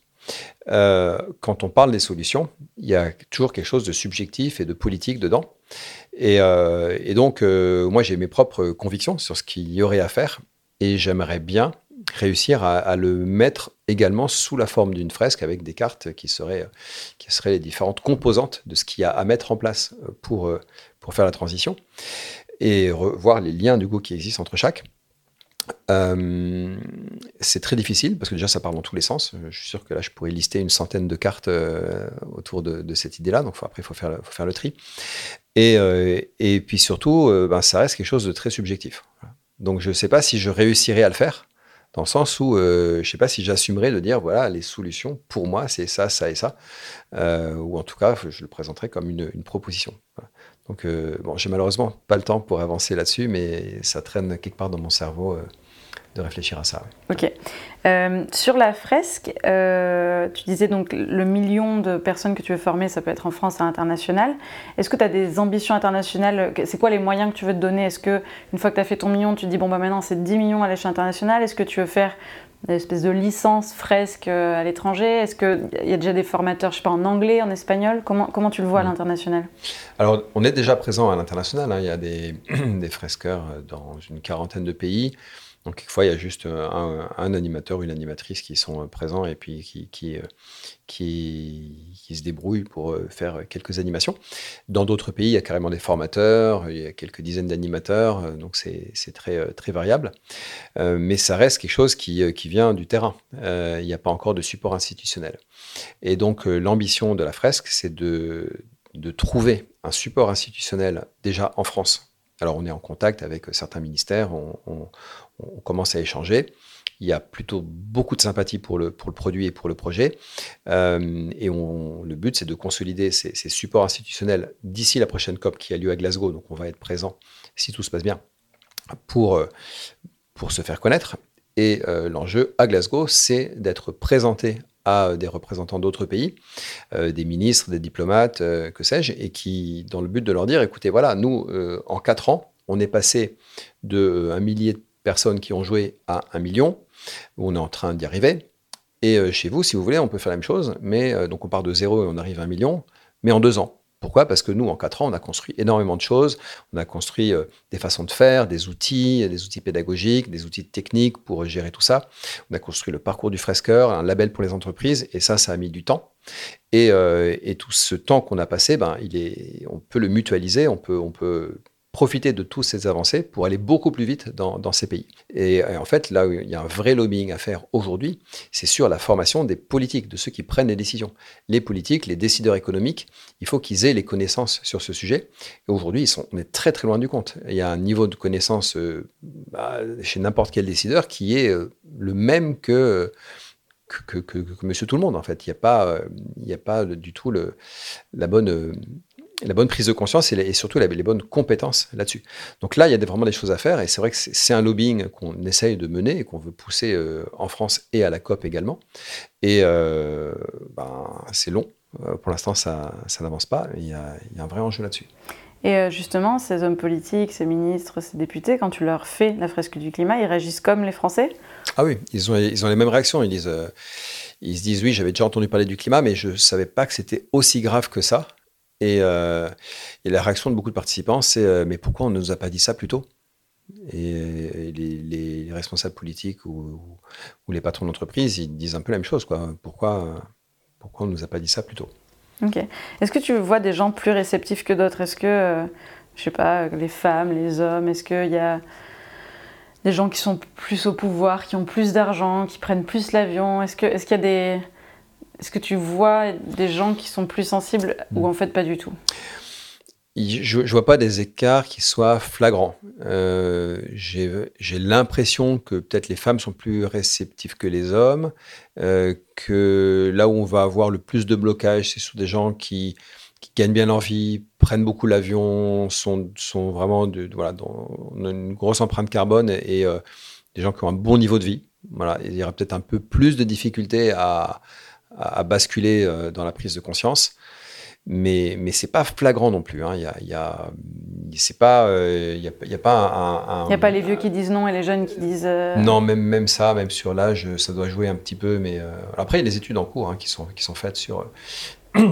Euh, quand on parle des solutions, il y a toujours quelque chose de subjectif et de politique dedans. Et, euh, donc, euh, moi, j'ai mes propres convictions sur ce qu'il y aurait à faire. Et j'aimerais bien réussir à, le mettre également sous la forme d'une fresque avec des cartes qui seraient, les différentes composantes de ce qu'il y a à mettre en place pour, faire la transition et voir les liens du coup qui existent entre chaque. Euh, c'est très difficile parce que déjà ça parle dans tous les sens. Je suis sûr que là je pourrais lister une centaine de cartes euh, autour de, cette idée-là. Donc après il faut faire, faire le tri. Et, euh, puis surtout, ben, ça reste quelque chose de très subjectif. Donc je ne sais pas si je réussirai à le faire dans le sens où je ne sais pas si j'assumerai de dire voilà les solutions pour moi c'est ça, ça et ça. ou en tout cas je le présenterai comme une proposition. Donc, euh, bon, j'ai malheureusement pas le temps pour avancer là-dessus, mais ça traîne quelque part dans mon cerveau euh, de réfléchir à ça. Ok. Euh, sur la fresque, tu disais donc le million de personnes que tu veux former, ça peut être en France à l'international. Est-ce que tu as des ambitions internationales? C'est quoi les moyens que tu veux te donner? Est-ce que une fois que tu as fait ton million, tu te dis bon bah maintenant c'est 10 millions à l'échelle internationale Est-ce que tu veux faire une espèce de licence fresque à l'étranger Est-ce qu'il y a déjà des formateurs, je sais pas, en anglais, en espagnol? Comment, comment tu le vois à mmh. l'international? Alors, on est déjà présent à l'international. Hein. Il y a des, des, fresqueurs dans une quarantaine de pays. Donc, quelquefois, il y a juste un, un animateur, une animatrice qui sont présents et puis qui, qui, qui, se débrouillent pour euh, faire quelques animations. Dans d'autres pays, il y a carrément des formateurs, il y a quelques dizaines d'animateurs, euh, donc c'est très, euh, très variable. mais ça reste quelque chose qui, qui vient du terrain. il n'y a pas encore de support institutionnel. Et donc l'ambition de la fresque, c'est de, de trouver un support institutionnel déjà en France. Alors on est en contact avec certains ministères, on commence à échanger. Il y a plutôt beaucoup de sympathie pour le, pour le produit et pour le projet. Euh, et on, le but, c'est de consolider ces, supports institutionnels d'ici la prochaine COP qui a lieu à Glasgow. Donc, on va être présent, si tout se passe bien, pour, euh, pour se faire connaître. Et euh, l'enjeu à Glasgow, c'est d'être présenté à des représentants d'autres pays, des ministres, des diplomates, que sais-je, et qui, dans le but de leur dire, écoutez, voilà, nous, en quatre ans, on est passé de un millier de personnes qui ont joué à un million on est en train d'y arriver. Et euh, chez vous, si vous voulez, on peut faire la même chose, mais euh, donc on part de zéro et on arrive à un million, mais en deux ans. Pourquoi? Parce que nous, en quatre ans, on a construit énormément de choses. On a construit euh, des façons de faire, des outils, des outils pédagogiques, des outils techniques pour gérer tout ça. On a construit le parcours du fresqueur, un label pour les entreprises, et ça, ça a mis du temps. Et, tout ce temps qu'on a passé, ben, il est, on peut le mutualiser, on peut profiter de toutes ces avancées pour aller beaucoup plus vite dans, ces pays. Et, en fait, là où il y a un vrai lobbying à faire aujourd'hui, c'est sur la formation des politiques, de ceux qui prennent les décisions. Les politiques, les décideurs économiques, il faut qu'ils aient les connaissances sur ce sujet. Et aujourd'hui, on est très très loin du compte. Il y a un niveau de connaissance euh, bah, chez n'importe quel décideur qui est euh, le même que... Que, que, monsieur tout le monde en fait. Il n'y a pas, euh, il a pas du tout le, la bonne la bonne prise de conscience et, surtout les bonnes compétences là-dessus. Donc là, il y a vraiment des choses à faire et c'est vrai que c'est un lobbying qu'on essaye de mener et qu'on veut pousser euh, en France et à la COP également. Et euh, ben, c'est long. Euh, pour l'instant, ça, n'avance pas. Il y, a, un vrai enjeu là-dessus. Et justement, ces hommes politiques, ces ministres, ces députés, quand tu leur fais la fresque du climat, ils réagissent comme les Français? Ah oui, ils ont, ils ont les mêmes réactions. Ils disent, ils se disent oui, j'avais déjà entendu parler du climat, mais je ne savais pas que c'était aussi grave que ça. Euh, et, la réaction de beaucoup de participants, c'est euh, mais pourquoi on ne nous a pas dit ça plus tôt? Et, les, responsables politiques ou, les patrons d'entreprise, ils disent un peu la même chose. Quoi. Pourquoi, pourquoi on ne nous a pas dit ça plus tôt? Ok. Est-ce que tu vois des gens plus réceptifs que d'autres? Est-ce que, euh, je sais pas, les femmes, les hommes, est-ce qu'il y a des gens qui sont plus au pouvoir, qui ont plus d'argent, qui prennent plus l'avion? Est-ce qu'il est qu'il y a des est-ce que tu vois des gens qui sont plus sensibles ou en fait pas du tout? Je ne vois pas des écarts qui soient flagrants. Euh, j'ai l'impression que peut-être les femmes sont plus réceptives que les hommes, euh, que là où on va avoir le plus de blocage, c'est sur des gens qui, qui gagnent bien leur vie, prennent beaucoup l'avion, sont, sont vraiment de, voilà, dans, une grosse empreinte carbone et, euh, des gens qui ont un bon niveau de vie. Voilà, il y aura peut-être un peu plus de difficultés à, à, basculer euh, dans la prise de conscience. Mais, mais c'est pas flagrant non plus. Hein. Il y a, y a c'est pas, euh, y, a, y, a, pas un. Il n'y a pas les vieux qui disent non et les jeunes qui disent. Non, même, même ça, même sur l'âge, ça doit jouer un petit peu. Mais après, il y a des études en cours hein, qui, sont, qui sont faites sur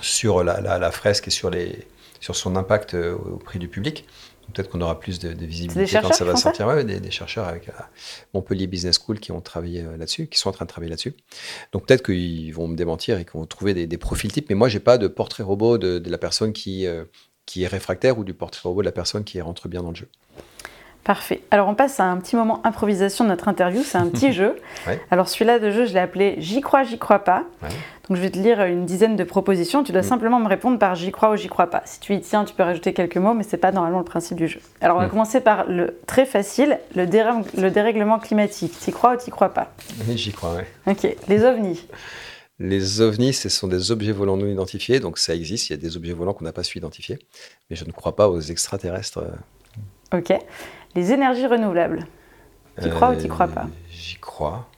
sur la, fresque et sur, les, sur son impact euh, auprès du public. Peut-être qu'on aura plus de, visibilité quand ça va sortir. Ouais, des, chercheurs avec la Montpellier Business School qui ont travaillé euh, là-dessus, qui sont en train de travailler là-dessus. Donc peut-être qu'ils vont me démentir et qu'ils vont trouver des, profils types. Mais moi, j'ai pas de portrait robot de, la personne qui, euh, qui est réfractaire ou du portrait robot de la personne qui rentre bien dans le jeu. Parfait. Alors on passe à un petit moment improvisation de notre interview. C'est un petit jeu. Alors celui-là de jeu, je l'ai appelé J'y crois, j'y crois pas. Donc je vais te lire une dizaine de propositions. Tu dois mm. simplement me répondre par J'y crois ou j'y crois pas. Si tu y tiens, tu peux rajouter quelques mots, mais c'est pas normalement le principe du jeu. Alors on va mm. commencer par le très facile, le, le dérèglement climatique. T'y crois ou t'y crois pas? Oui, j'y crois, oui. Ok. Les ovnis les ovnis, ce sont des objets volants non identifiés, donc ça existe, il y a des objets volants qu'on n'a pas su identifier, mais je ne crois pas aux extraterrestres. Ok. Les énergies renouvelables. Tu crois ou tu crois pas J'y crois.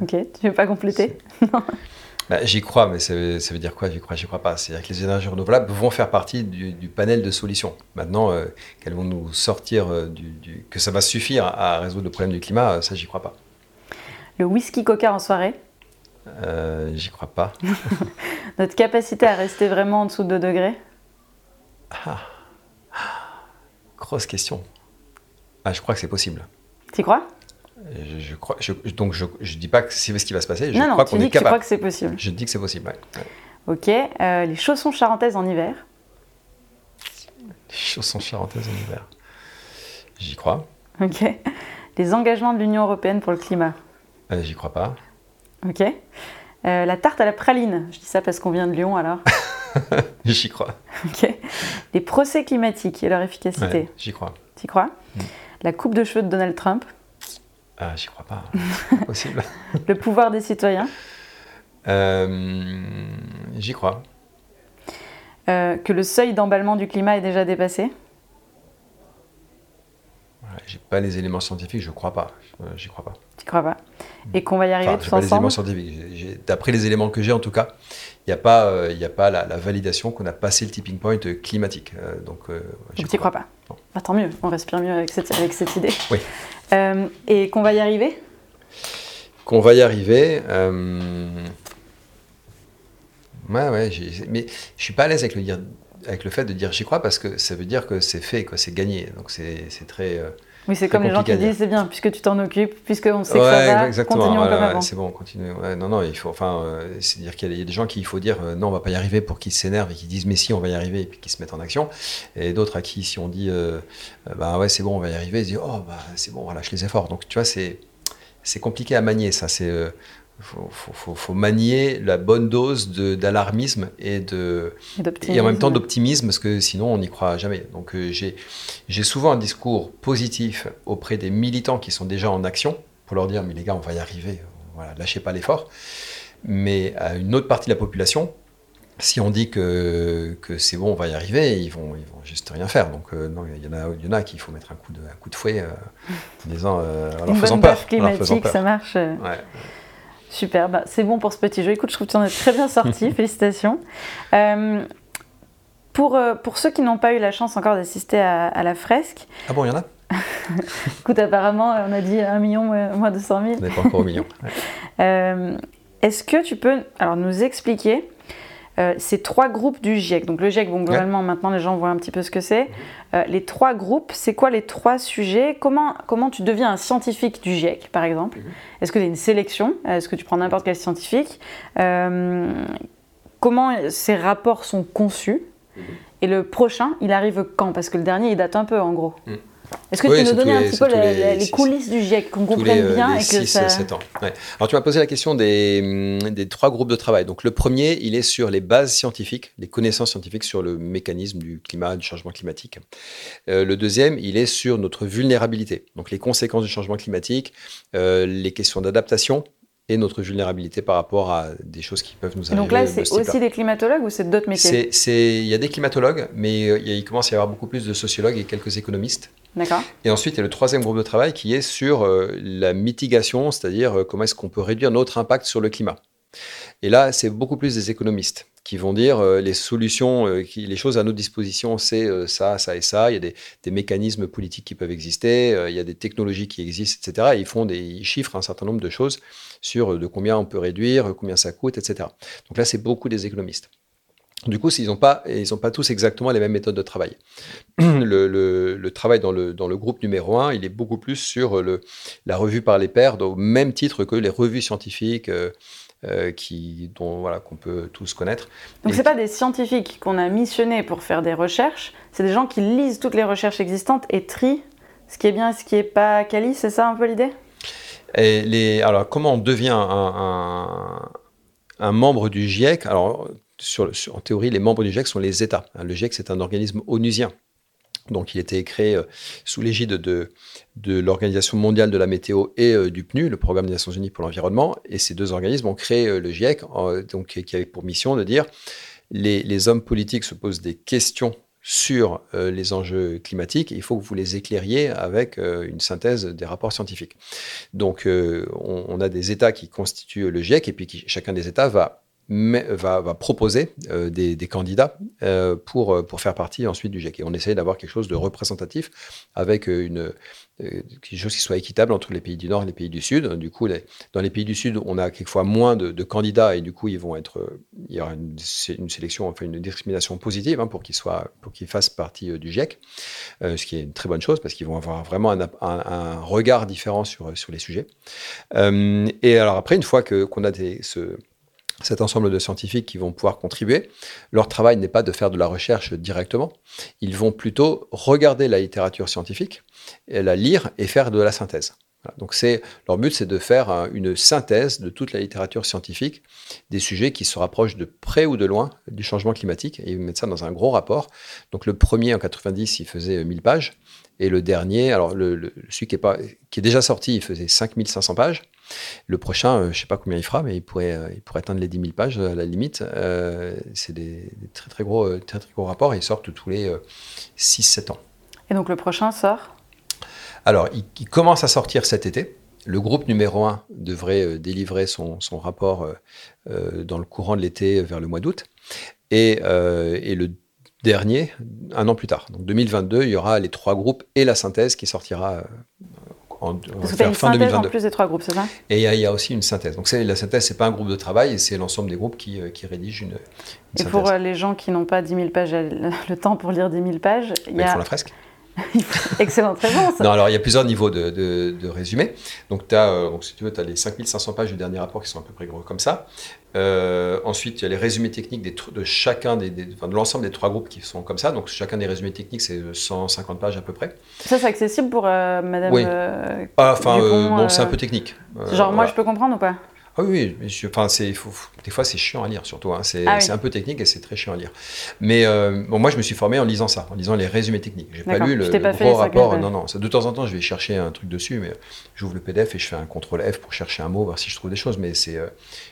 Ok, tu veux pas compléter bah, J'y crois, mais ça veut, dire quoi J'y crois, j'y crois pas? C'est-à-dire que les énergies renouvelables vont faire partie du, panel de solutions. Maintenant, euh, qu'elles vont nous sortir, euh, du, que ça va suffire à résoudre le problème du climat, euh, ça, j'y crois pas. Le whisky coca en soirée? J'y crois pas. Notre capacité à rester vraiment en dessous de 2 degrés? Ah. Grosse question. Ah, je crois que c'est possible. Tu crois? Je, crois, donc je ne dis pas que c'est ce qui va se passer, je non, crois qu'on est capable. Tu crois que c'est possible. Je dis que c'est possible, Ok, euh, les chaussons charentaises en hiver Les chaussons charentaises en hiver. J'y crois. Ok. Les engagements de l'Union européenne pour le climat euh, J'y crois pas. Ok. Euh, la tarte à la praline, je dis ça parce qu'on vient de Lyon alors. J'y crois. Ok. Les procès climatiques et leur efficacité J'y crois. T'y crois? Mm. La coupe de cheveux de Donald Trump Ah, j'y crois pas. possible. le pouvoir des citoyens euh, J'y crois. Euh, que le seuil d'emballement du climat est déjà dépassé J'ai pas les éléments scientifiques, je crois pas. J'y crois pas. Tu crois pas Et qu'on va y arriver tous ensemble les éléments scientifiques. D'après les éléments que j'ai, en tout cas, il n'y a pas, euh, il a pas la, validation qu'on a passé le tipping point climatique. donc, tu n'y crois pas bah, Tant mieux, on respire mieux avec cette, avec cette idée. Oui. et qu'on va y arriver? Qu'on va y arriver. Ouais, ouais, mais je suis pas à l'aise avec le, dire, avec le fait de dire j'y crois parce que ça veut dire que c'est fait, c'est gagné. Donc c'est très. Oui, c'est comme les gens qui disent c'est bien, puisque tu t'en occupes, puisqu'on sait que ça va, exactement, continuons comme avant. c'est bon, continue. non, non, il faut, enfin, euh, c'est-à-dire qu'il y, a des gens qui, il faut dire euh, non, on va pas y arriver pour qu'ils s'énervent et qu'ils disent mais si, on va y arriver et puis qu'ils se mettent en action. Et d'autres à qui, si on dit euh, bah ouais, c'est bon, on va y arriver, ils disent oh bah c'est bon, voilà, je les efforts. Donc tu vois, c'est c'est compliqué à manier ça. C'est faut, faut, manier la bonne dose d'alarmisme et, de, et en même temps d'optimisme, parce que sinon on n'y croit jamais. Donc euh, j'ai souvent un discours positif auprès des militants qui sont déjà en action, pour leur dire, mais les gars, on va y arriver, voilà, lâchez pas l'effort. Mais à une autre partie de la population, si on dit que, que c'est bon, on va y arriver, ils vont, ils vont juste rien faire. Donc, euh, non, il y en a, il y en a qu'il faut mettre un coup de, un coup de fouet euh, en disant, en leur faisant peur. climatique, ça marche. Ouais. Super, bah, c'est bon pour ce petit jeu. Écoute, je trouve que tu en es très bien sorti. Félicitations. Euh, pour, euh, pour ceux qui n'ont pas eu la chance encore d'assister à, la fresque. Ah bon, il y en a? Écoute, apparemment, on a dit 1 million moins 200 000. On n'est pas encore au million. Euh, est-ce que tu peux alors, nous expliquer euh, ces trois groupes du GIEC. Donc le GIEC, bon, globalement, maintenant les gens voient un petit peu ce que c'est. Euh, les trois groupes, c'est quoi les trois sujets? Comment, comment tu deviens un scientifique du GIEC, par exemple? Mhm. Est-ce que tu as une sélection? Est-ce que tu prends n'importe quel scientifique? Euh, Comment ces rapports sont conçus? Mhm. Et le prochain, il arrive quand? Parce que le dernier, il date un peu, en gros. Mhm. Est-ce que tu peux nous donner un petit peu les, coulisses du GIEC, qu'on comprenne euh, bien et que 6, ça... 7 ans. Alors tu m'as posé la question des, des, trois groupes de travail. Donc le premier, il est sur les bases scientifiques, les connaissances scientifiques sur le mécanisme du climat, du changement climatique. Euh, le deuxième, il est sur notre vulnérabilité, donc les conséquences du changement climatique, euh, les questions d'adaptation et notre vulnérabilité par rapport à des choses qui peuvent nous arriver. Donc là, c'est aussi des climatologues ou c'est d'autres métiers? Il y a des climatologues, mais il commence à y avoir beaucoup plus de sociologues et quelques économistes. Et ensuite, il y a le troisième groupe de travail qui est sur euh, la mitigation, c'est-à-dire euh, comment est-ce qu'on peut réduire notre impact sur le climat. Et là, c'est beaucoup plus des économistes qui vont dire euh, les solutions, les choses à notre disposition, c'est ça, ça et ça. Il y a des, mécanismes politiques qui peuvent exister, il y a des technologies qui existent, etc. Et ils font des chiffres un certain nombre de choses sur de combien on peut réduire, combien ça coûte, etc. Donc là, c'est beaucoup des économistes. Du coup, ils n'ont pas, ils ont pas tous exactement les mêmes méthodes de travail. Le, le, le, travail dans le, dans le groupe numéro un, il est beaucoup plus sur le, la revue par les pairs, au même titre que les revues scientifiques. Euh, qui, dont, voilà, qu'on peut tous connaître. Donc, ce n'est pas des scientifiques qu'on a missionnés pour faire des recherches, c'est des gens qui lisent toutes les recherches existantes et trient ce qui est bien et ce qui n'est pas quali, c'est ça un peu l'idée? Et les, alors, comment on devient un, un, membre du GIEC Alors, en théorie, les membres du GIEC sont les États. Le GIEC, c'est un organisme onusien. Donc, il été créé euh, sous l'égide de, l'Organisation mondiale de la météo et euh, du PNU, le Programme des Nations Unies pour l'environnement. Et ces deux organismes ont créé euh, le GIEC, donc, qui avait pour mission de dire les, les hommes politiques se posent des questions sur les enjeux climatiques, il faut que vous les éclairiez avec une synthèse des rapports scientifiques. Donc, on, a des États qui constituent le GIEC, et puis chacun des États va va, va, proposer euh, des, candidats euh, pour, euh, faire partie ensuite du GIEC. Et on essaye d'avoir quelque chose de représentatif avec une, quelque chose qui soit équitable entre les pays du Nord et les pays du Sud. Du coup, dans les pays du Sud, on a quelquefois moins de, candidats et du coup, ils vont être, il y aura une, sélection, enfin une discrimination positive hein, pour qu'ils fassent partie du GIEC, ce qui est une très bonne chose parce qu'ils vont avoir vraiment un, regard différent sur, les sujets. et alors après, une fois que qu'on a ce cet ensemble de scientifiques qui vont pouvoir contribuer. Leur travail n'est pas de faire de la recherche directement. Ils vont plutôt regarder la littérature scientifique, la lire et faire de la synthèse. Donc c'est leur but, c'est de faire une synthèse de toute la littérature scientifique des sujets qui se rapprochent de près ou de loin du changement climatique. Et ils mettent ça dans un gros rapport. Donc le premier en 90, il faisait 1000 pages. Et le dernier, alors le, celui qui est, qui est déjà sorti, il faisait 5500 pages. Le prochain, euh, je ne sais pas combien il fera, mais il pourrait, euh, il pourrait atteindre les 10 000 pages à la limite. Euh, c'est des, très, très, gros, très, très gros rapports et ils sortent tous les 6-7 ans. Et donc le prochain sort? Alors, il, commence à sortir cet été. Le groupe numéro 1 devrait délivrer son, son rapport dans le courant de l'été vers le mois d'août. Et, et, le dernier, un an plus tard. Donc 2022, il y aura les trois groupes et la synthèse qui sortira en, tu as une synthèse en plus des trois groupes, c'est ça? Et il y, a aussi une synthèse. Donc la synthèse, c'est pas un groupe de travail, c'est l'ensemble des groupes qui, euh, qui rédigent une, Et pour euh, les gens qui n'ont pas 10 000 pages, le temps pour lire 10 000 pages, il y a... Ils font la fresque. Excellente réponse. non, alors il y a plusieurs niveaux de, de, résumé. Donc, as, euh, donc, si tu veux, tu as les 5500 pages du dernier rapport qui sont à peu près gros comme ça. Euh, ensuite, il y a les résumés techniques des, de chacun des, de l'ensemble des trois groupes qui sont comme ça. Donc, chacun des résumés techniques, c'est 150 pages à peu près. Ça, c'est accessible pour euh, Madame. Oui. Ah, enfin, bon, c'est un peu technique. Genre, moi, je peux comprendre ou pas? Ah oui, enfin, c'est, des fois c'est chiant à lire surtout. Hein. Ah c'est, un peu technique et c'est très chiant à lire. Mais euh, bon, moi je me suis formé en lisant ça, en lisant les résumés techniques. J'ai pas lu le, gros rapport. Non, non. de temps en temps, je vais chercher un truc dessus, mais j'ouvre le PDF et je fais un contrôle F pour chercher un mot, voir si je trouve des choses. Mais c'est, euh,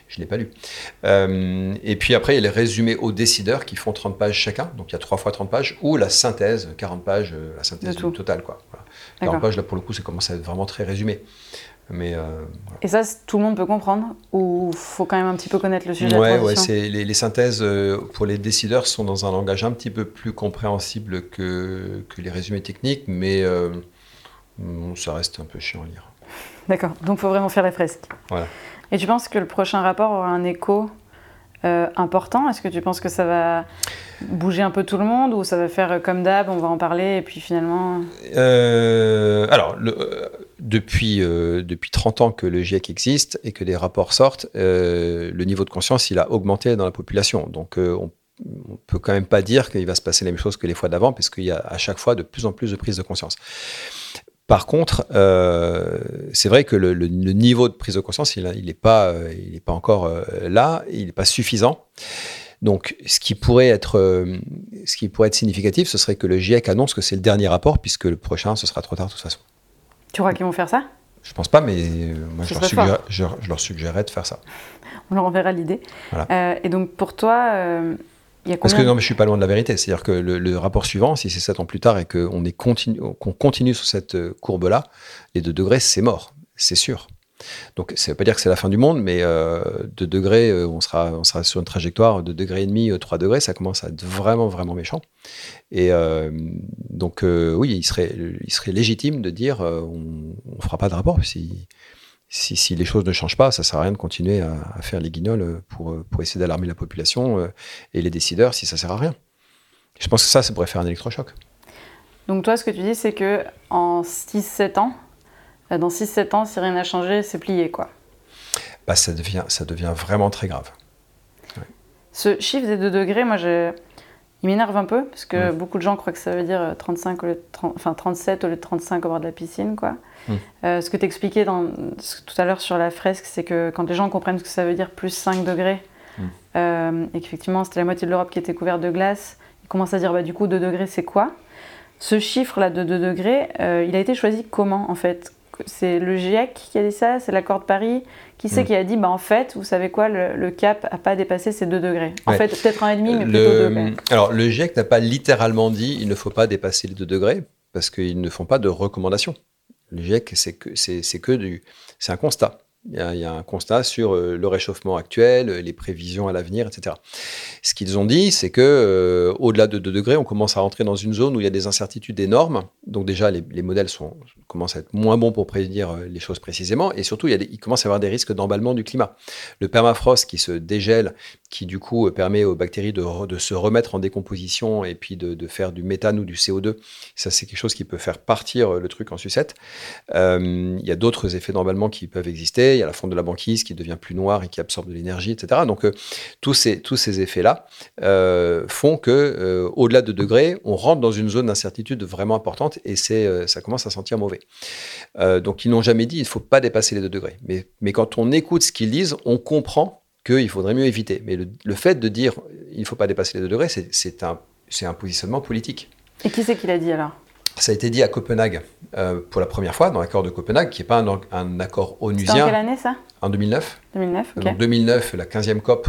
je l'ai pas lu. Euh, et puis après, il y a les résumés aux décideurs qui font 30 pages chacun. Donc il y a 3 fois 30 pages ou la synthèse, 40 pages, la synthèse totale quoi. 40 pages là pour le coup, ça commence à être vraiment très résumé. Mais, euh, Et ça, tout le monde peut comprendre Ou faut quand même un petit peu connaître le sujet ouais, ouais, c'est, les, synthèses euh, pour les décideurs sont dans un langage un petit peu plus compréhensible que, que les résumés techniques, mais euh, ça reste un peu chiant à lire. D'accord, donc il faut vraiment faire la fresque. Voilà. Et tu penses que le prochain rapport aura un écho important? Est-ce que tu penses que ça va bouger un peu tout le monde ou ça va faire comme d'hab, on va en parler et puis finalement Alors, le, depuis, euh, depuis 30 ans que le GIEC existe et que des rapports sortent, euh, le niveau de conscience, il a augmenté dans la population. Donc, euh, on ne peut quand même pas dire qu'il va se passer la même chose que les fois d'avant, puisqu'il y a à chaque fois de plus en plus de prise de conscience. Par contre, c'est vrai que le, niveau de prise de conscience, il n'est pas, pas encore là, il n'est pas suffisant. Donc, ce qui pourrait être, ce qui pourrait être significatif, ce serait que le GIEC annonce que c'est le dernier rapport, puisque le prochain, ce sera trop tard de toute façon. Tu crois qu'ils vont faire ça? Je pense pas, mais moi, je leur, suggérerais de faire ça. On leur enverra l'idée. et donc, pour toi, il y a combien Parce que non, mais je suis pas loin de la vérité. C'est-à-dire que le, rapport suivant, si c'est 7 ans plus tard et qu'on continue, qu'on continue sur cette courbe-là, les 2 degrés, c'est mort. C'est sûr. Donc, ça ne veut pas dire que c'est la fin du monde, mais euh, de degrés, euh, on, sera, on sera sur une trajectoire de degré et demi, 3 euh, degrés, ça commence à être vraiment, vraiment méchant. Et donc, oui, il serait, il serait légitime de dire on ne fera pas de rapport. Si, si, les choses ne changent pas, ça ne sert à rien de continuer à, faire les guignols pour, pour essayer d'alarmer la population et les décideurs si ça ne sert à rien. Je pense que ça, ça pourrait faire un électrochoc. Donc, toi, ce que tu dis, c'est que en 6-7 ans, euh, dans 6-7 ans, si rien n'a changé, c'est plié, quoi. Bah, ça, devient, ça devient vraiment très grave. Ce chiffre des 2 degrés, moi, je... il m'énerve un peu, parce que beaucoup de gens croient que ça veut dire 35 au lieu de 30... enfin, 37 au lieu de 35 au bord de la piscine, quoi. Mm. Euh, ce que tu expliquais dans... tout à l'heure sur la fresque, c'est que quand les gens comprennent ce que ça veut dire plus 5 degrés, mm. euh, et qu'effectivement c'était la moitié de l'Europe qui était couverte de glace, ils commencent à dire bah, du coup 2 degrés c'est quoi? Ce chiffre-là de 2 degrés, il a été choisi comment en fait? C'est le GIEC qui a dit ça, c'est l'accord de Paris. Qui c'est mm. qui a dit, bah, en fait, vous savez quoi, le, cap n'a pas dépassé ces 2 degrés En fait, peut-être 1,5, mais plutôt 2 degrés. Alors, le GIEC n'a pas littéralement dit, il ne faut pas dépasser les 2 degrés, parce qu'ils ne font pas de recommandations. Le GIEC, c'est que, c'est, que du, c'est un constat. Il y, a, un constat sur euh, le réchauffement actuel, les prévisions à l'avenir, etc. Ce qu'ils ont dit, c'est que euh, au-delà de 2 degrés, on commence à rentrer dans une zone où il y a des incertitudes énormes. Donc déjà, les, modèles commencent à être moins bons pour prédire euh, les choses précisément, et surtout, il, commence à y avoir des risques d'emballement du climat. Le permafrost qui se dégèle, qui du coup permet aux bactéries de, se remettre en décomposition et puis de, faire du méthane ou du CO2, ça c'est quelque chose qui peut faire partir le truc en sucette. il y a d'autres effets d'emballement qui peuvent exister il y a la fonte de la banquise qui devient plus noire et qui absorbe de l'énergie, etc. Donc euh, tous ces, tous ces effets-là euh, font que euh, au-delà de degrés, on rentre dans une zone d'incertitude vraiment importante et ça commence à sentir mauvais. donc ils n'ont jamais dit il ne faut pas dépasser les 2 degrés. Mais, mais quand on écoute ce qu'ils disent, on comprend qu'il faudrait mieux éviter. Mais le, fait de dire il ne faut pas dépasser les 2 degrés, c'est, un, un positionnement politique. Et qui c'est qui l'a dit alors? Ça a été dit à Copenhague euh, pour la première fois dans l'accord de Copenhague, qui n'est pas un, un accord onusien. en quelle année ça? En 2009. 2009, ok. Donc 2009, la 15e COP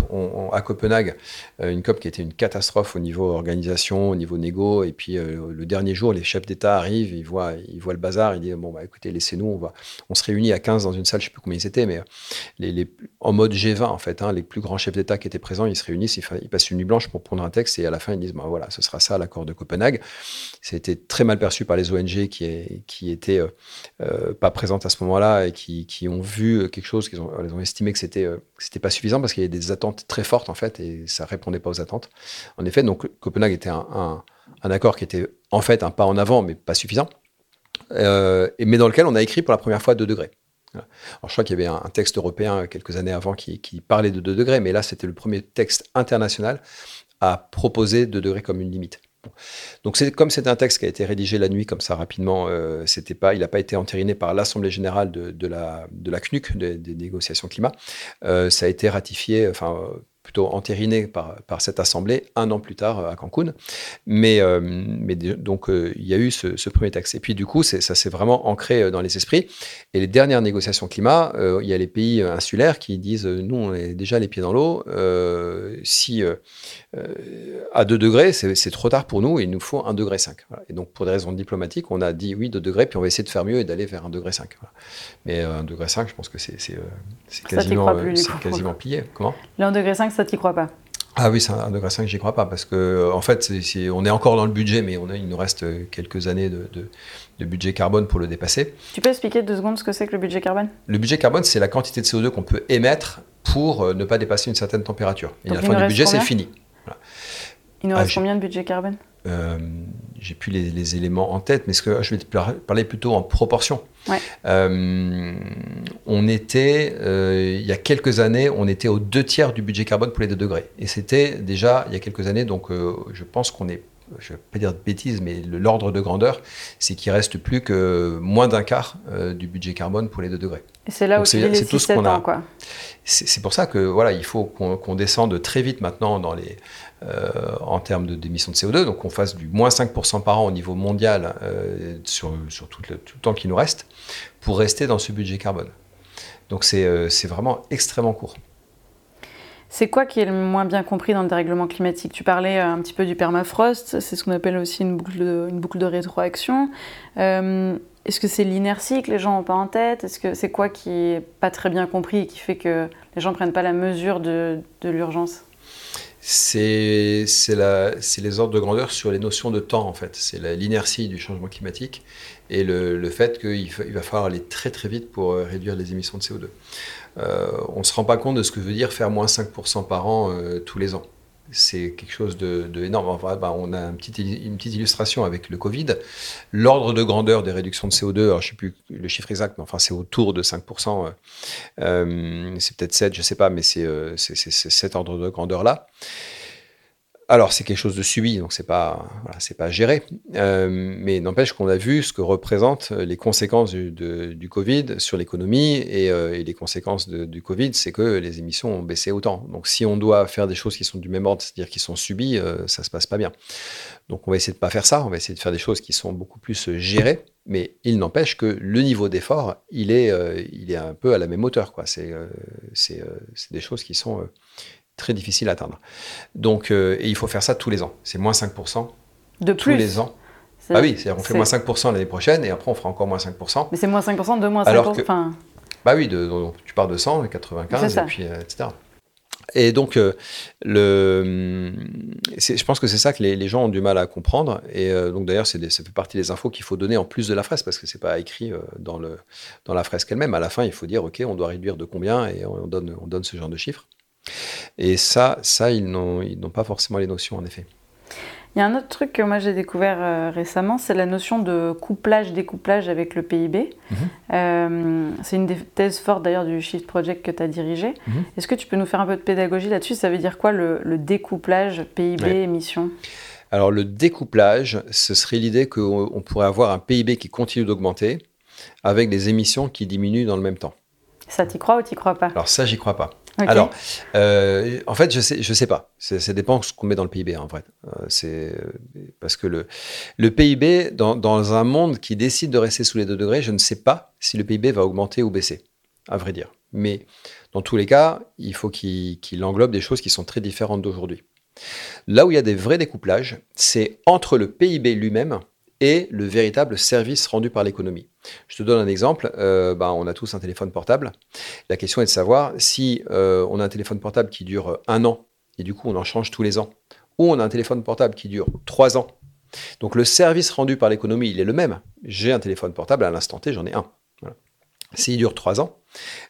à Copenhague, euh, une COP qui était une catastrophe au niveau organisation, au niveau négo, et puis euh, le dernier jour, les chefs d'État arrivent, ils voient, ils voient le bazar, ils disent bon bah écoutez, laissez-nous, on va, on se réunit à 15 dans une salle, je ne sais plus combien ils étaient, mais les, en mode G20 en fait, hein, les plus grands chefs d'État qui étaient présents, ils se réunissent, ils, passent une nuit blanche pour prendre un texte, et à la fin ils disent bah voilà, ce sera ça l'accord de Copenhague. Été très mal perçu par les ONG qui, est, qui étaient euh, pas présentes à ce moment-là et qui, qui, ont vu quelque chose, qu'ils ont, ils ont estimé que c'était c'était pas suffisant parce qu'il y avait des attentes très fortes en fait et ça répondait pas aux attentes. En effet, donc Copenhague était un, accord qui était en fait un pas en avant mais pas suffisant, euh, mais dans lequel on a écrit pour la première fois 2 degrés. Alors, je crois qu'il y avait un, texte européen quelques années avant qui, qui parlait de 2 degrés, mais là c'était le premier texte international à proposer 2 degrés comme une limite. Donc comme c'est un texte qui a été rédigé la nuit comme ça rapidement, euh, c'était pas, il n'a pas été entériné par l'Assemblée générale de, la, de la CNUC, des, négociations climat. Euh, ça a été ratifié, enfin plutôt entériné par, par cette assemblée un an plus tard euh, à Cancun. Mais, euh, mais donc, euh, il y a eu ce, premier texte. Et puis, du coup, ça s'est vraiment ancré dans les esprits. Et les dernières négociations climat, il y a les pays insulaires qui disent nous, on est déjà les pieds dans l'eau. si à 2 degrés, c'est trop tard pour nous, il nous faut 1 degré 5. Et donc, pour des raisons diplomatiques, on a dit oui, 2 degrés, puis on va essayer de faire mieux et d'aller vers 1 degré 5. Mais 1 degré 5, je pense que c'est quasiment, quasiment plié. Comment? Le 1 degré 5, ça, t'y crois pas? Ah oui, c'est un degré 5, j'y crois pas, parce que en fait, on est encore dans le budget, mais on il nous reste quelques années de, budget carbone pour le dépasser. Tu peux expliquer deux secondes ce que c'est que le budget carbone? Le budget carbone, c'est la quantité de CO2 qu'on peut émettre pour euh, ne pas dépasser une certaine température. Et la fin du budget, c'est fini. Il nous reste ah, combien de budget carbone? Euh, j'ai plus les, éléments en tête, mais ce que je vais te parler plutôt en proportion. Euh, on était, euh, il y a quelques années, on était aux deux tiers du budget carbone pour les deux degrés. Et c'était déjà il y a quelques années, donc je pense qu'on est je ne vais pas dire de bêtises, mais l'ordre de grandeur, c'est qu'il reste plus que moins d'un quart du budget carbone pour les 2 degrés. Et c'est là où c'est tout ce qu'on a. C'est pour ça que voilà, il faut qu'on descende très vite maintenant dans les, en termes d'émissions de, CO2, donc qu'on fasse du moins 5% par an au niveau mondial sur, sur tout, le, temps qui nous reste, pour rester dans ce budget carbone. Donc c'est vraiment extrêmement court. C'est quoi qui est le moins bien compris dans le dérèglement climatique? Tu parlais euh, un petit peu du permafrost, c'est ce qu'on appelle aussi une boucle de, de rétroaction. Euh, est-ce que c'est l'inertie que les gens n'ont pas en tête? Est-ce que c'est quoi qui n'est pas très bien compris et qui fait que les gens ne prennent pas la mesure de, de l'urgence? C'est les ordres de grandeur sur les notions de temps, en fait. C'est l'inertie du changement climatique et le, le fait qu'il va falloir aller très très vite pour euh, réduire les émissions de CO2. Euh, on ne se rend pas compte de ce que veut dire faire moins 5% par an euh, tous les ans. C'est quelque chose de, énorme. Bah, on a une petite illustration avec le Covid. L'ordre de grandeur des réductions de CO2, alors je ne sais plus le chiffre exact, mais enfin c'est autour de 5%. Euh, c'est peut-être 7, je ne sais pas, mais c'est cet ordre de grandeur-là. Alors, c'est quelque chose de subi, donc c'est pas, pas géré. Euh, mais n'empêche qu'on a vu ce que représentent les conséquences du, Covid sur l'économie euh, et, les conséquences du Covid, c'est que les émissions ont baissé autant. Donc, si on doit faire des choses qui sont du même ordre, c'est-à-dire qui sont subies, euh, ça se passe pas bien. Donc, on va essayer de pas faire ça. On va essayer de faire des choses qui sont beaucoup plus gérées. Mais il n'empêche que le niveau d'effort, il est, il est un peu à la même hauteur. C'est des choses qui sont très difficile à atteindre. Donc, euh, et il faut faire ça tous les ans. C'est moins 5% de tous les ans. Ah oui, c'est-à-dire on fait moins 5% l'année prochaine et après on fera encore moins 5%. Mais c'est moins 5% de moins 5%. Alors que, Bah oui, de, tu pars de 100, 95, et puis, euh, etc. Et donc, euh, le, je pense que c'est ça que les, gens ont du mal à comprendre. Et donc, d'ailleurs, ça fait partie des infos qu'il faut donner en plus de la fresque, parce que c'est pas écrit dans, le, dans la fresque elle-même. À la fin, il faut dire, OK, on doit réduire de combien, et on donne, on donne ce genre de chiffres. Et ça, ça ils n'ont pas forcément les notions, en effet. Il y a un autre truc que moi j'ai découvert euh, récemment, c'est la notion de couplage-découplage avec le PIB. Mhm. Euh, c'est une des thèses fortes d'ailleurs du Shift Project que tu as dirigé. Mhm. Est-ce que tu peux nous faire un peu de pédagogie là-dessus? Ça veut dire quoi le, découplage PIB-émissions Alors le découplage, ce serait l'idée qu'on pourrait avoir un PIB qui continue d'augmenter avec des émissions qui diminuent dans le même temps. Ça, t'y crois ou t'y crois pas? Alors ça, j'y crois pas. Alors, euh, en fait, je sais, je sais pas. Ça dépend de ce qu'on met dans le PIB, en vrai. Euh, parce que le, PIB, dans, dans, un monde qui décide de rester sous les 2 degrés, je ne sais pas si le PIB va augmenter ou baisser, à vrai dire. Mais dans tous les cas, il faut qu'il englobe des choses qui sont très différentes d'aujourd'hui. Là où il y a des vrais découplages, c'est entre le PIB lui-même et le véritable service rendu par l'économie. Je te donne un exemple. Euh, bah, on a tous un téléphone portable. La question est de savoir si euh, on a un téléphone portable qui dure un an et du coup on en change tous les ans, ou on a un téléphone portable qui dure trois ans. Donc le service rendu par l'économie, il est le même. J'ai un téléphone portable à l'instant T, j'en ai un. S'il dure trois ans,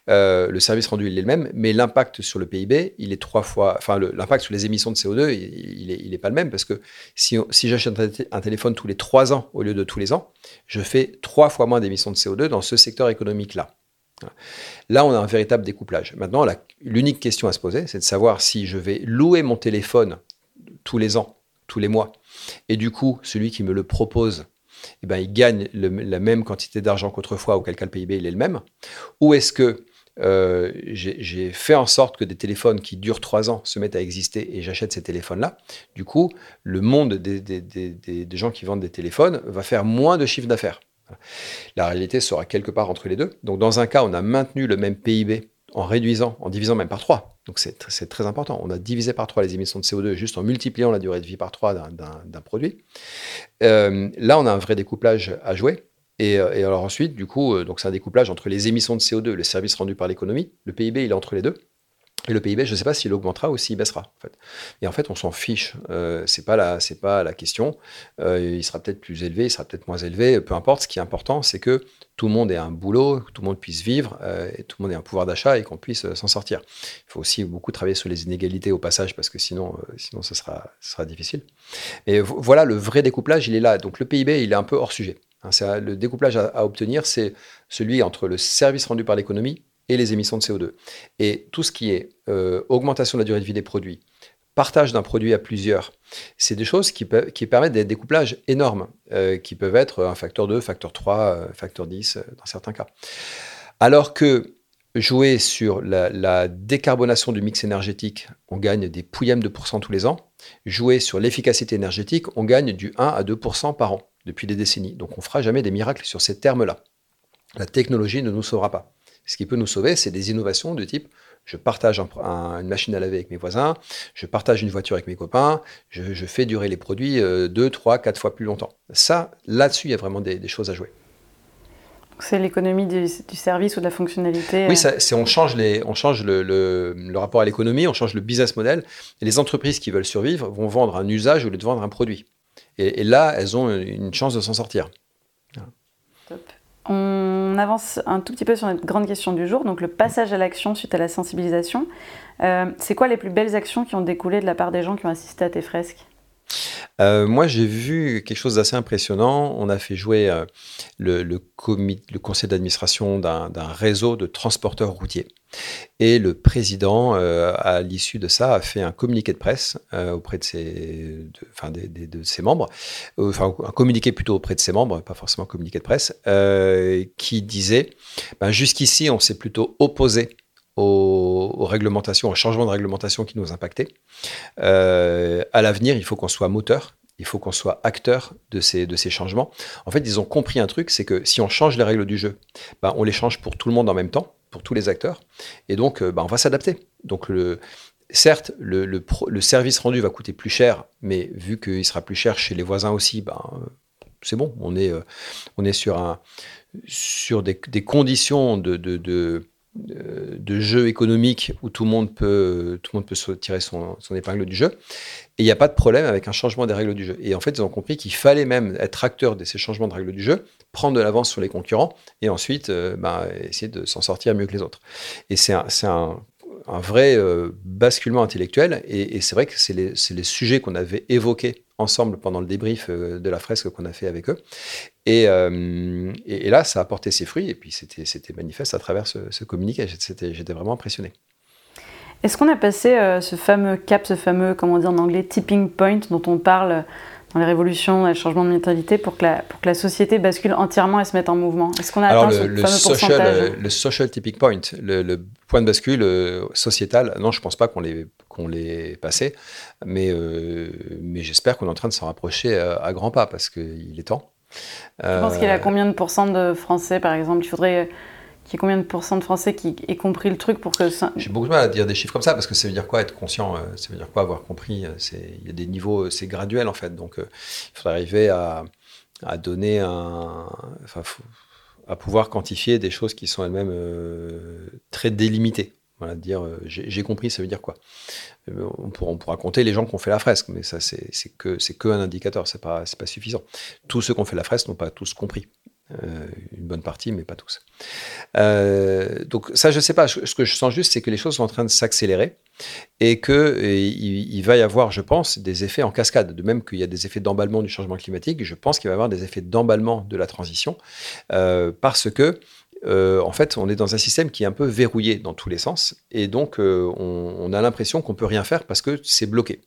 euh, le service rendu il est le même, mais l'impact sur le PIB, il est trois fois, enfin l'impact sur les émissions de CO2, il, n'est est, pas le même parce que si, si j'achète un, téléphone tous les trois ans au lieu de tous les ans, je fais trois fois moins d'émissions de CO2 dans ce secteur économique là. Là, on a un véritable découplage. Maintenant, l'unique question à se poser, c'est de savoir si je vais louer mon téléphone tous les ans, tous les mois, et du coup, celui qui me le propose eh ben, il gagne la même quantité d'argent qu'autrefois, auquel cas le PIB il est le même Ou est-ce que euh, j'ai fait en sorte que des téléphones qui durent trois ans se mettent à exister et j'achète ces téléphones-là. Du coup, le monde des, des, gens qui vendent des téléphones va faire moins de chiffre d'affaires. La réalité sera quelque part entre les deux. Donc, dans un cas, on a maintenu le même PIB en réduisant, en divisant même par 3. Donc c'est très important. On a divisé par 3 les émissions de CO2 juste en multipliant la durée de vie par 3 d'un produit. Euh, là, on a un vrai découplage à jouer. Et, euh, alors ensuite, du coup, euh, c'est un découplage entre les émissions de CO2 et le service rendu par l'économie. Le PIB, il est entre les deux. Et le PIB, je ne sais pas s'il augmentera ou s'il baissera. En fait. Et en fait, on s'en fiche. Euh, c'est pas la, pas la question. Euh, il sera peut-être plus élevé, il sera peut-être moins élevé. Peu importe. Ce qui est important, c'est que tout le monde ait un boulot, que tout le monde puisse vivre, euh, et tout le monde ait un pouvoir d'achat et qu'on puisse euh, s'en sortir. Il faut aussi beaucoup travailler sur les inégalités au passage parce que sinon, sinon, ce sera, sera difficile. Et voilà, le vrai découplage, il est là. Donc le PIB, il est un peu hors sujet. Hein, le découplage à obtenir, c'est celui entre le service rendu par l'économie et les émissions de CO2. Et tout ce qui est euh, augmentation de la durée de vie des produits, partage d'un produit à plusieurs, c'est des choses qui, permettent des découplages énormes, euh, qui peuvent être un facteur 2, facteur 3, euh, facteur 10 dans certains cas. Alors que jouer sur la, décarbonation du mix énergétique, on gagne des pouillèmes de pourcents tous les ans. Jouer sur l'efficacité énergétique, on gagne du 1 à 2% par an depuis des décennies. Donc on fera jamais des miracles sur ces termes-là. La technologie ne nous sauvera pas. Ce qui peut nous sauver, c'est des innovations de type je partage une machine à laver avec mes voisins, je partage une voiture avec mes copains, je, fais durer les produits euh, deux, trois, quatre fois plus longtemps. Ça, là-dessus, il y a vraiment des choses à jouer. C'est l'économie du, service ou de la fonctionnalité. Oui, euh. on change, les, on change le, rapport à l'économie, on change le business model. Et les entreprises qui veulent survivre vont vendre un usage au lieu de vendre un produit. Et, là, elles ont une chance de s'en sortir. On avance un tout petit peu sur notre grande question du jour, donc le passage à l'action suite à la sensibilisation. Euh, c'est quoi les plus belles actions qui ont découlé de la part des gens qui ont assisté à tes fresques? Euh, moi, j'ai vu quelque chose d'assez impressionnant. On a fait jouer euh, le, conseil d'administration d'un réseau de transporteurs routiers. Et le président, euh, à l'issue de ça, a fait un communiqué de presse auprès de, ses membres, enfin un communiqué plutôt auprès de ses membres, pas forcément un communiqué de presse, qui disait ben, jusqu'ici, on s'est plutôt opposé aux, réglementations, aux changements de réglementation qui nous impactaient. Euh, à l'avenir, il faut qu'on soit moteur, il faut qu'on soit acteur de ces, de ces changements. En fait, ils ont compris un truc, c'est que si on change les règles du jeu, ben, on les change pour tout le monde en même temps, pour tous les acteurs, et donc ben, on va s'adapter. Donc certes, le, le, service rendu va coûter plus cher, mais vu qu'il sera plus cher chez les voisins aussi, ben, c'est bon, on est, euh, on est sur, un, sur des, conditions de de jeu économique où tout le monde peut, tout le monde peut tirer son, épingle du jeu. Et il n'y a pas de problème avec un changement des règles du jeu. Et en fait, ils ont compris qu'il fallait même être acteur de ces changements de règles du jeu, prendre de l'avance sur les concurrents et ensuite euh, bah, essayer de s'en sortir mieux que les autres. Et c'est un, vrai euh, basculement intellectuel. Et, c'est vrai que c'est les, sujets qu'on avait évoqués ensemble pendant le débrief euh, de la fresque qu'on a fait avec eux. Euh, et, là, ça a porté ses fruits, et puis c'était manifeste à travers ce, communiqué. J'étais vraiment impressionné. Est-ce qu'on a passé ce fameux cap, ce fameux, comment dire en anglais, tipping point dont on parle dans les révolutions, dans les changements de mentalité, pour que la, pour que la société bascule entièrement et se mette en mouvement Est-ce qu'on a atteint ce le fameux social, pourcentage Le social tipping point, le, point de bascule sociétal, non, je ne pense pas qu'on l'ait passé, mais, mais j'espère qu'on est en train de s'en rapprocher à, à grands pas, parce qu'il est temps. Tu penses qu'il y a euh, combien de pourcents de Français, par exemple Il faudrait qu'il y ait combien de pourcents de Français qui aient compris le truc pour que ça... J'ai beaucoup de mal à dire des chiffres comme ça, parce que ça veut dire quoi être conscient euh, Ça veut dire quoi avoir compris euh, Il y a des niveaux, c'est graduel en fait, donc il faudrait arriver à, donner un... À pouvoir quantifier des choses qui sont elles-mêmes très délimitées. Voilà, dire j'ai compris, ça veut dire quoi euh, on pourra, compter les gens qui ont fait la fresque, mais ça, c'est que, que un indicateur, c'est pas, pas suffisant. Tous ceux qui ont fait la fresque n'ont pas tous compris. Euh, une bonne partie, mais pas tous. Euh, donc ça, je sais pas. Ce que je sens juste, c'est que les choses sont en train de s'accélérer et que il, va y avoir, je pense, des effets en cascade. De même qu'il y a des effets d'emballement du changement climatique, je pense qu'il va y avoir des effets d'emballement de la transition parce que euh, en fait, on est dans un système qui est un peu verrouillé dans tous les sens, et donc euh, on, a l'impression qu'on peut rien faire parce que c'est bloqué.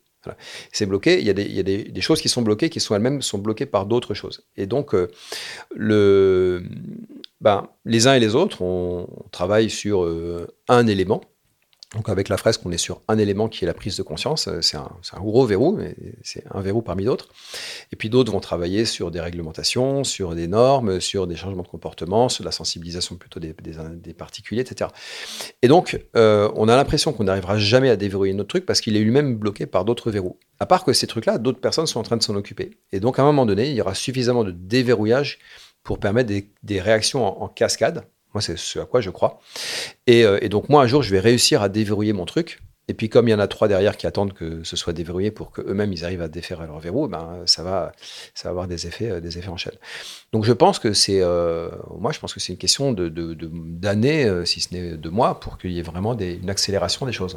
C'est bloqué. Il y a, des, choses qui sont bloquées, qui sont elles-mêmes sont bloquées par d'autres choses. Et donc, euh, ben, les uns et les autres, on travaille sur un élément donc avec la fresque, on est sur un élément qui est la prise de conscience. Euh, c'est un, gros verrou, c'est un verrou parmi d'autres. Et puis d'autres vont travailler sur des réglementations, sur des normes, sur des changements de comportement, sur la sensibilisation plutôt des, particuliers, etc. Et donc, euh, on a l'impression qu'on n'arrivera jamais à déverrouiller notre truc parce qu'il est lui-même bloqué par d'autres verrous. À part que ces trucs-là, d'autres personnes sont en train de s'en occuper. Et donc, à un moment donné, il y aura suffisamment de déverrouillage pour permettre des, réactions en cascade moi, c'est ce à quoi je crois. Euh, et, donc, moi, un jour, je vais réussir à déverrouiller mon truc. Et puis, comme il y en a trois derrière qui attendent que ce soit déverrouillé pour qu'eux-mêmes, ils arrivent à défaire leur verrou, ben, ça, va, ça va avoir des effets, euh, des effets en chaîne. Donc, je pense que c'est, euh, moi, je pense que c'est une question d'années, de, si ce n'est de mois, pour qu'il y ait vraiment une accélération des choses.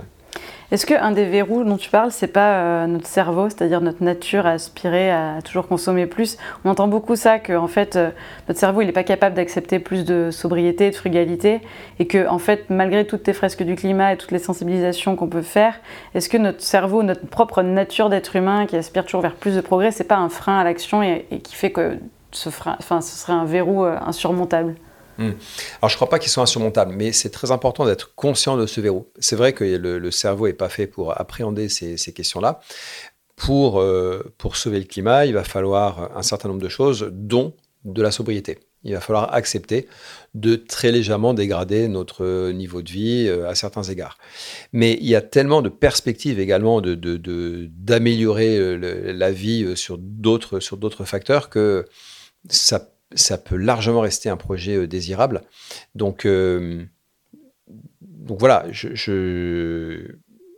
Est-ce qu'un des verrous dont tu parles, c'est pas euh, notre cerveau, c'est-à-dire notre nature à aspirer à toujours consommer plus? On entend beaucoup ça, que en fait, euh, notre cerveau, il n'est pas capable d'accepter plus de sobriété, de frugalité, et que en fait, malgré toutes les fresques du climat et toutes les sensibilisations qu'on peut faire, est-ce que notre cerveau, notre propre nature d'être humain, qui aspire toujours vers plus de progrès, c'est pas un frein à l'action et, qui fait que ce, serait un verrou euh, insurmontable? Hmm. Alors, je ne crois pas qu'ils soient insurmontables, mais c'est très important d'être conscient de ce verrou. C'est vrai que le, cerveau n'est pas fait pour appréhender ces, questions-là. Pour, euh, pour sauver le climat, il va falloir un certain nombre de choses, dont de la sobriété. Il va falloir accepter de très légèrement dégrader notre niveau de vie euh, à certains égards. Mais il y a tellement de perspectives également d'améliorer de, de, la vie sur d'autres facteurs que ça ça peut largement rester un projet euh, désirable. Donc, euh, donc voilà,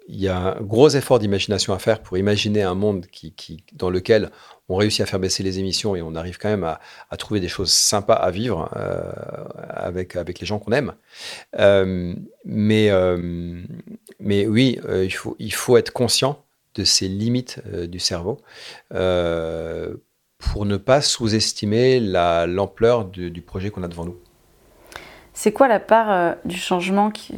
il y a un gros effort d'imagination à faire pour imaginer un monde qui, dans lequel on réussit à faire baisser les émissions et on arrive quand même à, trouver des choses sympas à vivre euh, avec, avec les gens qu'on aime. mais, mais oui, il, faut, il faut être conscient de ces limites du cerveau pour ne pas sous-estimer l'ampleur du, projet qu'on a devant nous. C'est quoi la part euh, du changement qui,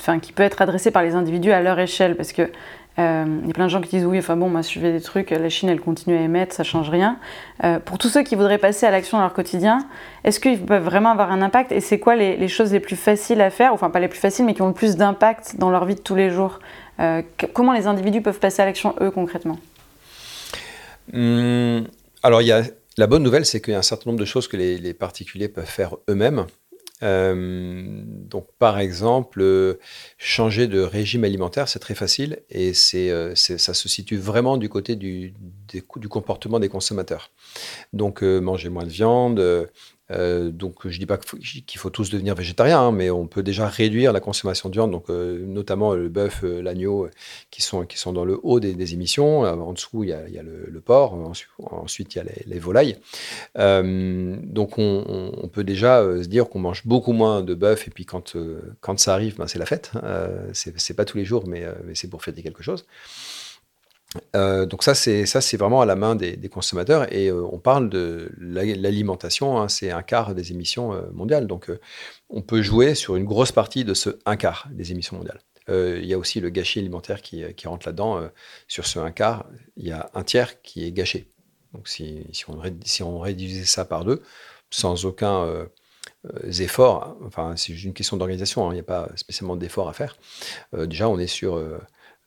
enfin, qui peut être adressé par les individus à leur échelle? Parce que euh, il y a plein de gens qui disent oui, enfin bon, moi je fais des trucs, la Chine elle continue à émettre, ça change rien. Euh, pour tous ceux qui voudraient passer à l'action dans leur quotidien, est-ce qu'ils peuvent vraiment avoir un impact? Et c'est quoi les, choses les plus faciles à faire? Enfin, pas les plus faciles, mais qui ont le plus d'impact dans leur vie de tous les jours? Comment les individus peuvent passer à l'action eux concrètement? Hum, alors, il y a, la bonne nouvelle, c'est qu'il y a un certain nombre de choses que les, particuliers peuvent faire eux-mêmes. Euh, donc, par exemple, euh, changer de régime alimentaire, c'est très facile et euh, c'est, ça se situe vraiment du côté du comportement des consommateurs. Donc, manger moins de viande, euh, donc je dis pas qu'il faut, tous devenir végétariens, hein, mais on peut déjà réduire la consommation de viande, donc euh, notamment le bœuf, euh, l'agneau, qui sont, qui sont dans le haut des, émissions. en dessous, il y a, le, porc, ensuite, il y a les, volailles. donc on, on, peut déjà se dire qu'on mange beaucoup moins de bœuf, et puis quand, quand ça arrive, ben, c'est la fête. c'est pas tous les jours, mais, mais c'est pour fêter quelque chose. Euh, donc ça, c'est ça, c'est vraiment à la main des, consommateurs. Et euh, on parle de l'alimentation, hein, c'est un quart des émissions euh, mondiales. Donc on peut jouer sur une grosse partie de ce un quart des émissions mondiales. Il y a aussi le gâchis alimentaire qui, rentre là-dedans. sur ce un quart, il y a un tiers qui est gâché. Donc si, si, on, réduisait ça par deux, sans aucun effort, enfin c'est une question d'organisation, hein, il n'y a pas spécialement d'effort à faire. déjà, on est sur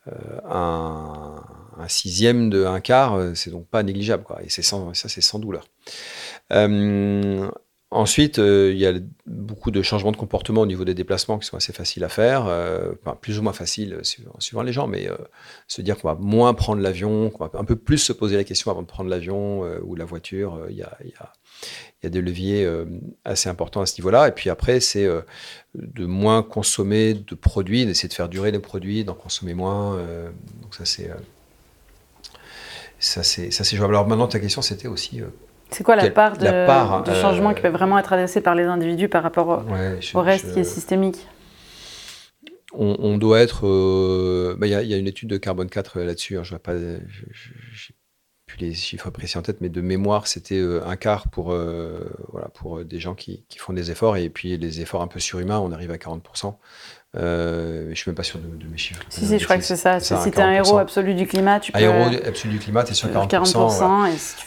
euh, un, sixième de un quart, euh, c'est donc pas négligeable. Quoi. Et c'est ça, c'est sans douleur. Euh, ensuite, il y a beaucoup de changements de comportement au niveau des déplacements qui sont assez faciles à faire, plus ou moins faciles suivant, les gens, mais se dire qu'on va moins prendre l'avion, qu'on va un peu plus se poser la question avant de prendre l'avion ou la voiture, il y a, il y a des leviers euh, assez importants à ce niveau-là. Et puis après, c'est euh, de moins consommer de produits, d'essayer de faire durer les produits, d'en consommer moins. Euh, donc ça, c'est ça, c'est jouable. Alors maintenant, ta question, c'était aussi. c'est quoi la part de, changement qui peut vraiment être adressée par les individus par rapport au, reste qui est systémique? On, doit être. Bah, il y, a une étude de Carbone 4 là-dessus. Hein, je ne pas, plus les chiffres précis en tête, mais de mémoire, c'était euh, un quart pour, euh, voilà, pour euh, des gens qui, qui, font des efforts. Et puis les efforts un peu surhumains, on arrive à 40%. Euh, je ne suis même pas sûr de, mes chiffres. Si, si, je crois que c'est ça. si tu es un héros absolu du climat, tu peux. Un héros absolu du climat, tu es sur 40%. 40%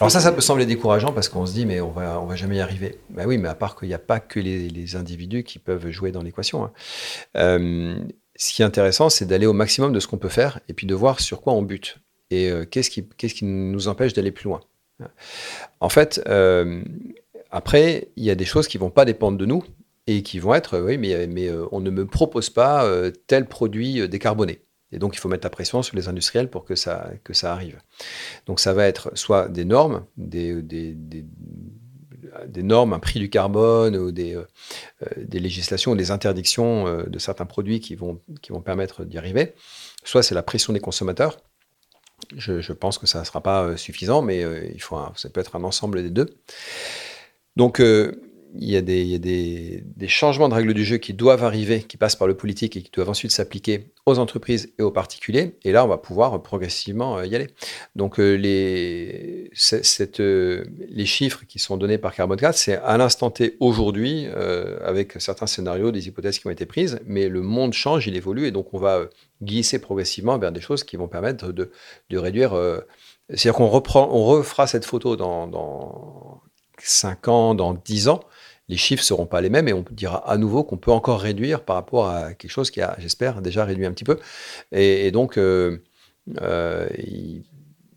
Alors, ça, ça peut sembler décourageant parce qu'on se dit, mais on va, on va jamais y arriver. Ben oui, mais à part qu'il n'y a pas que les, les, individus qui peuvent jouer dans l'équation. Hein. ce qui est intéressant, c'est d'aller au maximum de ce qu'on peut faire et puis de voir sur quoi on bute et euh, qu'est-ce qui, qu'est-ce qui nous empêche d'aller plus loin? En fait, euh, après, il y a des choses qui vont pas dépendre de nous et qui vont être, oui, mais, mais euh, on ne me propose pas tel produit décarboné. Et donc, il faut mettre la pression sur les industriels pour que ça, que ça arrive. Donc, ça va être soit des normes, des, des, des, normes, un prix du carbone, ou des, des législations des interdictions de certains produits qui vont, qui vont permettre d'y arriver. Soit c'est la pression des consommateurs. Je, pense que ça ne sera pas euh, suffisant, mais euh, il faut ça peut être un ensemble des deux. Donc, euh, il y a, des, changements de règles du jeu qui doivent arriver, qui passent par le politique et qui doivent ensuite s'appliquer aux entreprises et aux particuliers. Et là, on va pouvoir progressivement y aller. Donc, les, les chiffres qui sont donnés par Carbone 4, c'est à l'instant T aujourd'hui, avec certains scénarios, des hypothèses qui ont été prises, mais le monde change, il évolue, et donc on va glisser progressivement vers des choses qui vont permettre de, réduire. C'est-à-dire qu'on reprend, on refera cette photo dans, dans 5 ans, dans 10 ans, les chiffres seront pas les mêmes et on dira à nouveau qu'on peut encore réduire par rapport à quelque chose qui a, j'espère, déjà réduit un petit peu. Et, donc, euh, euh,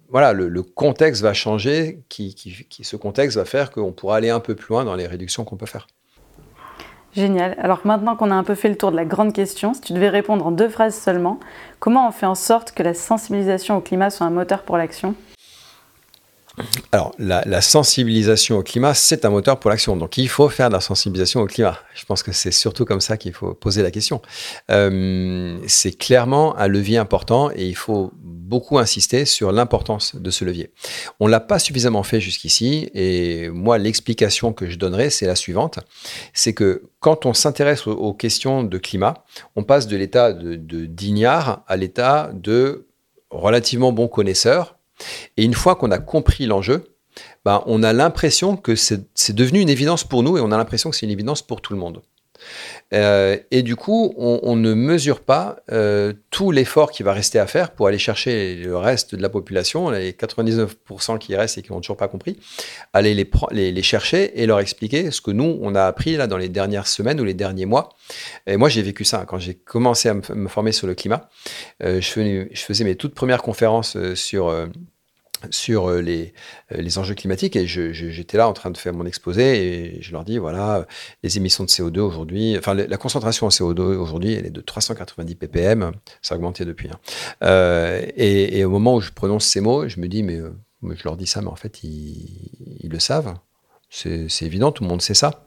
voilà, le, contexte va changer, qui, ce contexte va faire qu'on pourra aller un peu plus loin dans les réductions qu'on peut faire. Génial. Alors maintenant qu'on a un peu fait le tour de la grande question, si tu devais répondre en deux phrases seulement, comment on fait en sorte que la sensibilisation au climat soit un moteur pour l'action? Alors, la, sensibilisation au climat, c'est un moteur pour l'action. Donc, il faut faire de la sensibilisation au climat. Je pense que c'est surtout comme ça qu'il faut poser la question. Euh, c'est clairement un levier important et il faut beaucoup insister sur l'importance de ce levier. On l'a pas suffisamment fait jusqu'ici et moi, l'explication que je donnerai, c'est la suivante. C'est que quand on s'intéresse aux, questions de climat, on passe de l'état de, de à l'état de relativement bon connaisseur et une fois qu'on a compris l'enjeu, ben, on a l'impression que c'est devenu une évidence pour nous et on a l'impression que c'est une évidence pour tout le monde. Euh, et du coup, on, ne mesure pas euh, tout l'effort qui va rester à faire pour aller chercher le reste de la population, les 99% qui restent et qui n'ont toujours pas compris, aller les, les, chercher et leur expliquer ce que nous, on a appris là dans les dernières semaines ou les derniers mois. Et moi, j'ai vécu ça quand j'ai commencé à me, former sur le climat. Euh, je, faisais mes toutes premières conférences sur sur euh, les, euh, les, enjeux climatiques et j'étais là en train de faire mon exposé et je leur dis voilà les émissions de CO2 aujourd'hui enfin la concentration en CO2 aujourd'hui elle est de 390 ppm ça a augmenté depuis hein. euh, et, au moment où je prononce ces mots je me dis mais je leur dis ça mais en fait ils, ils le savent c'est évident tout le monde sait ça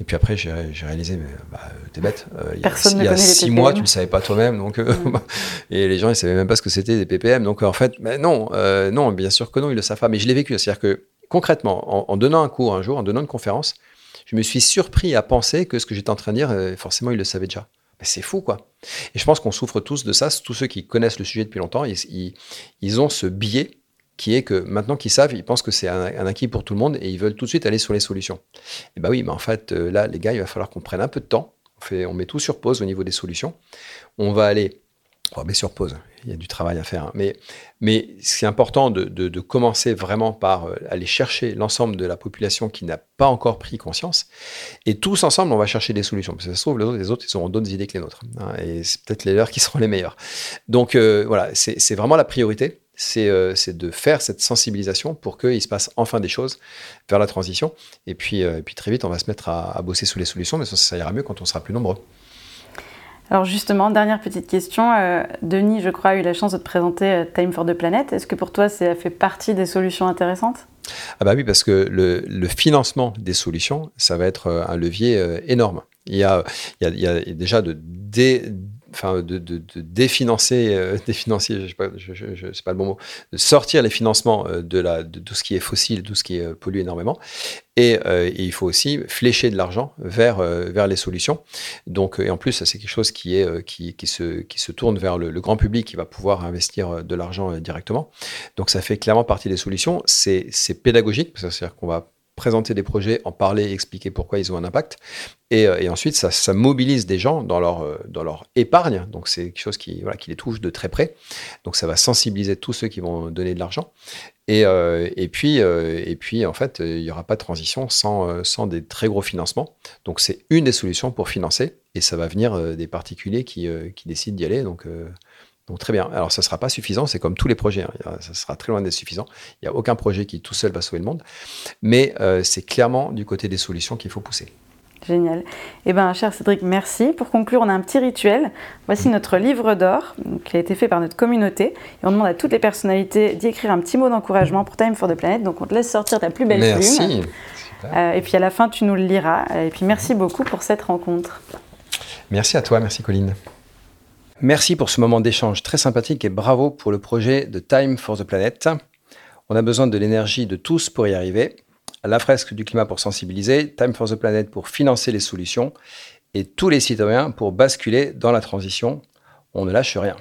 et puis après, j'ai réalisé, mais bah, t'es bête. Euh, il y a, il y a six mois, tu le savais pas toi-même, donc euh, mm. et les gens ils savaient même pas ce que c'était des ppm. Donc en fait, mais non, euh, non, bien sûr que non, ils le savent pas. Mais je l'ai vécu, c'est-à-dire que concrètement, en, donnant un cours un jour, en donnant une conférence, je me suis surpris à penser que ce que j'étais en train de dire, forcément, ils le savaient déjà. C'est fou, quoi. Et je pense qu'on souffre tous de ça. Tous ceux qui connaissent le sujet depuis longtemps, ils, ils, ils ont ce biais qui est que maintenant qu'ils savent, ils pensent que c'est un, acquis pour tout le monde et ils veulent tout de suite aller sur les solutions. Et bah oui, mais en fait, euh, là, les gars, il va falloir qu'on prenne un peu de temps. On, fait, on met tout sur pause au niveau des solutions. On va aller, on va sur pause. Il y a du travail à faire. Hein. Mais, c'est important de, de, commencer vraiment par euh, aller chercher l'ensemble de la population qui n'a pas encore pris conscience. Et tous ensemble, on va chercher des solutions. Parce que ça se trouve, les autres, les autres ils auront d'autres idées que les nôtres. Hein. et c'est peut-être les leurs qui seront les meilleures. Donc euh, voilà, c'est vraiment la priorité. Euh, c'est de faire cette sensibilisation pour qu'il se passe enfin des choses vers la transition. Et puis, euh, puis très vite, on va se mettre à, bosser sous les solutions, mais ça, ça, ira mieux quand on sera plus nombreux. Alors justement, dernière petite question. Euh, Denis, je crois, a eu la chance de te présenter Time for the Planet. Est-ce que pour toi, ça fait partie des solutions intéressantes? Ah bah oui, parce que le, financement des solutions, ça va être un levier énorme. Il y, a, il, y a, déjà de, de, définancer, euh, pas, le bon mot, de sortir les financements euh, de, tout ce qui est fossile, tout ce qui est, euh, pollue énormément. Et, il faut aussi flécher de l'argent vers, les solutions. Donc, et en plus, c'est quelque chose qui, se, tourne vers le, grand public qui va pouvoir investir de l'argent directement. Donc, ça fait clairement partie des solutions. C'est, c'est pédagogique, c'est-à-dire qu'on va présenter des projets, en parler, expliquer pourquoi ils ont un impact. Et, euh, ensuite, ça, mobilise des gens dans leur, euh, dans leur épargne. Donc, c'est quelque chose qui, les touche de très près. Donc, ça va sensibiliser tous ceux qui vont donner de l'argent. Et, euh, puis, en fait, il n'y aura pas de transition sans, des très gros financements. Donc, c'est une des solutions pour financer. Et ça va venir des particuliers qui décident d'y aller. Donc, donc très bien. Alors ça ne sera pas suffisant, c'est comme tous les projets, hein. ça sera très loin d'être suffisant. Il n'y a aucun projet qui tout seul va sauver le monde, mais euh, c'est clairement du côté des solutions qu'il faut pousser. Génial. Eh bien, cher Cédric, merci. Pour conclure, on a un petit rituel. Voici notre livre d'or, qui a été fait par notre communauté. Et on demande à toutes les personnalités d'y écrire un petit mot d'encouragement pour Time for the Planet. Donc, on te laisse sortir ta plus belle merci. plume. Euh, et puis, à la fin, tu nous le liras. Et puis, merci beaucoup pour cette rencontre. Merci à toi. Merci, Colline. Merci pour ce moment d'échange très sympathique et bravo pour le projet de Time for the Planet. On a besoin de l'énergie de tous pour y arriver. la fresque du climat pour sensibiliser, Time for the Planet pour financer les solutions et tous les citoyens pour basculer dans la transition. On ne lâche rien.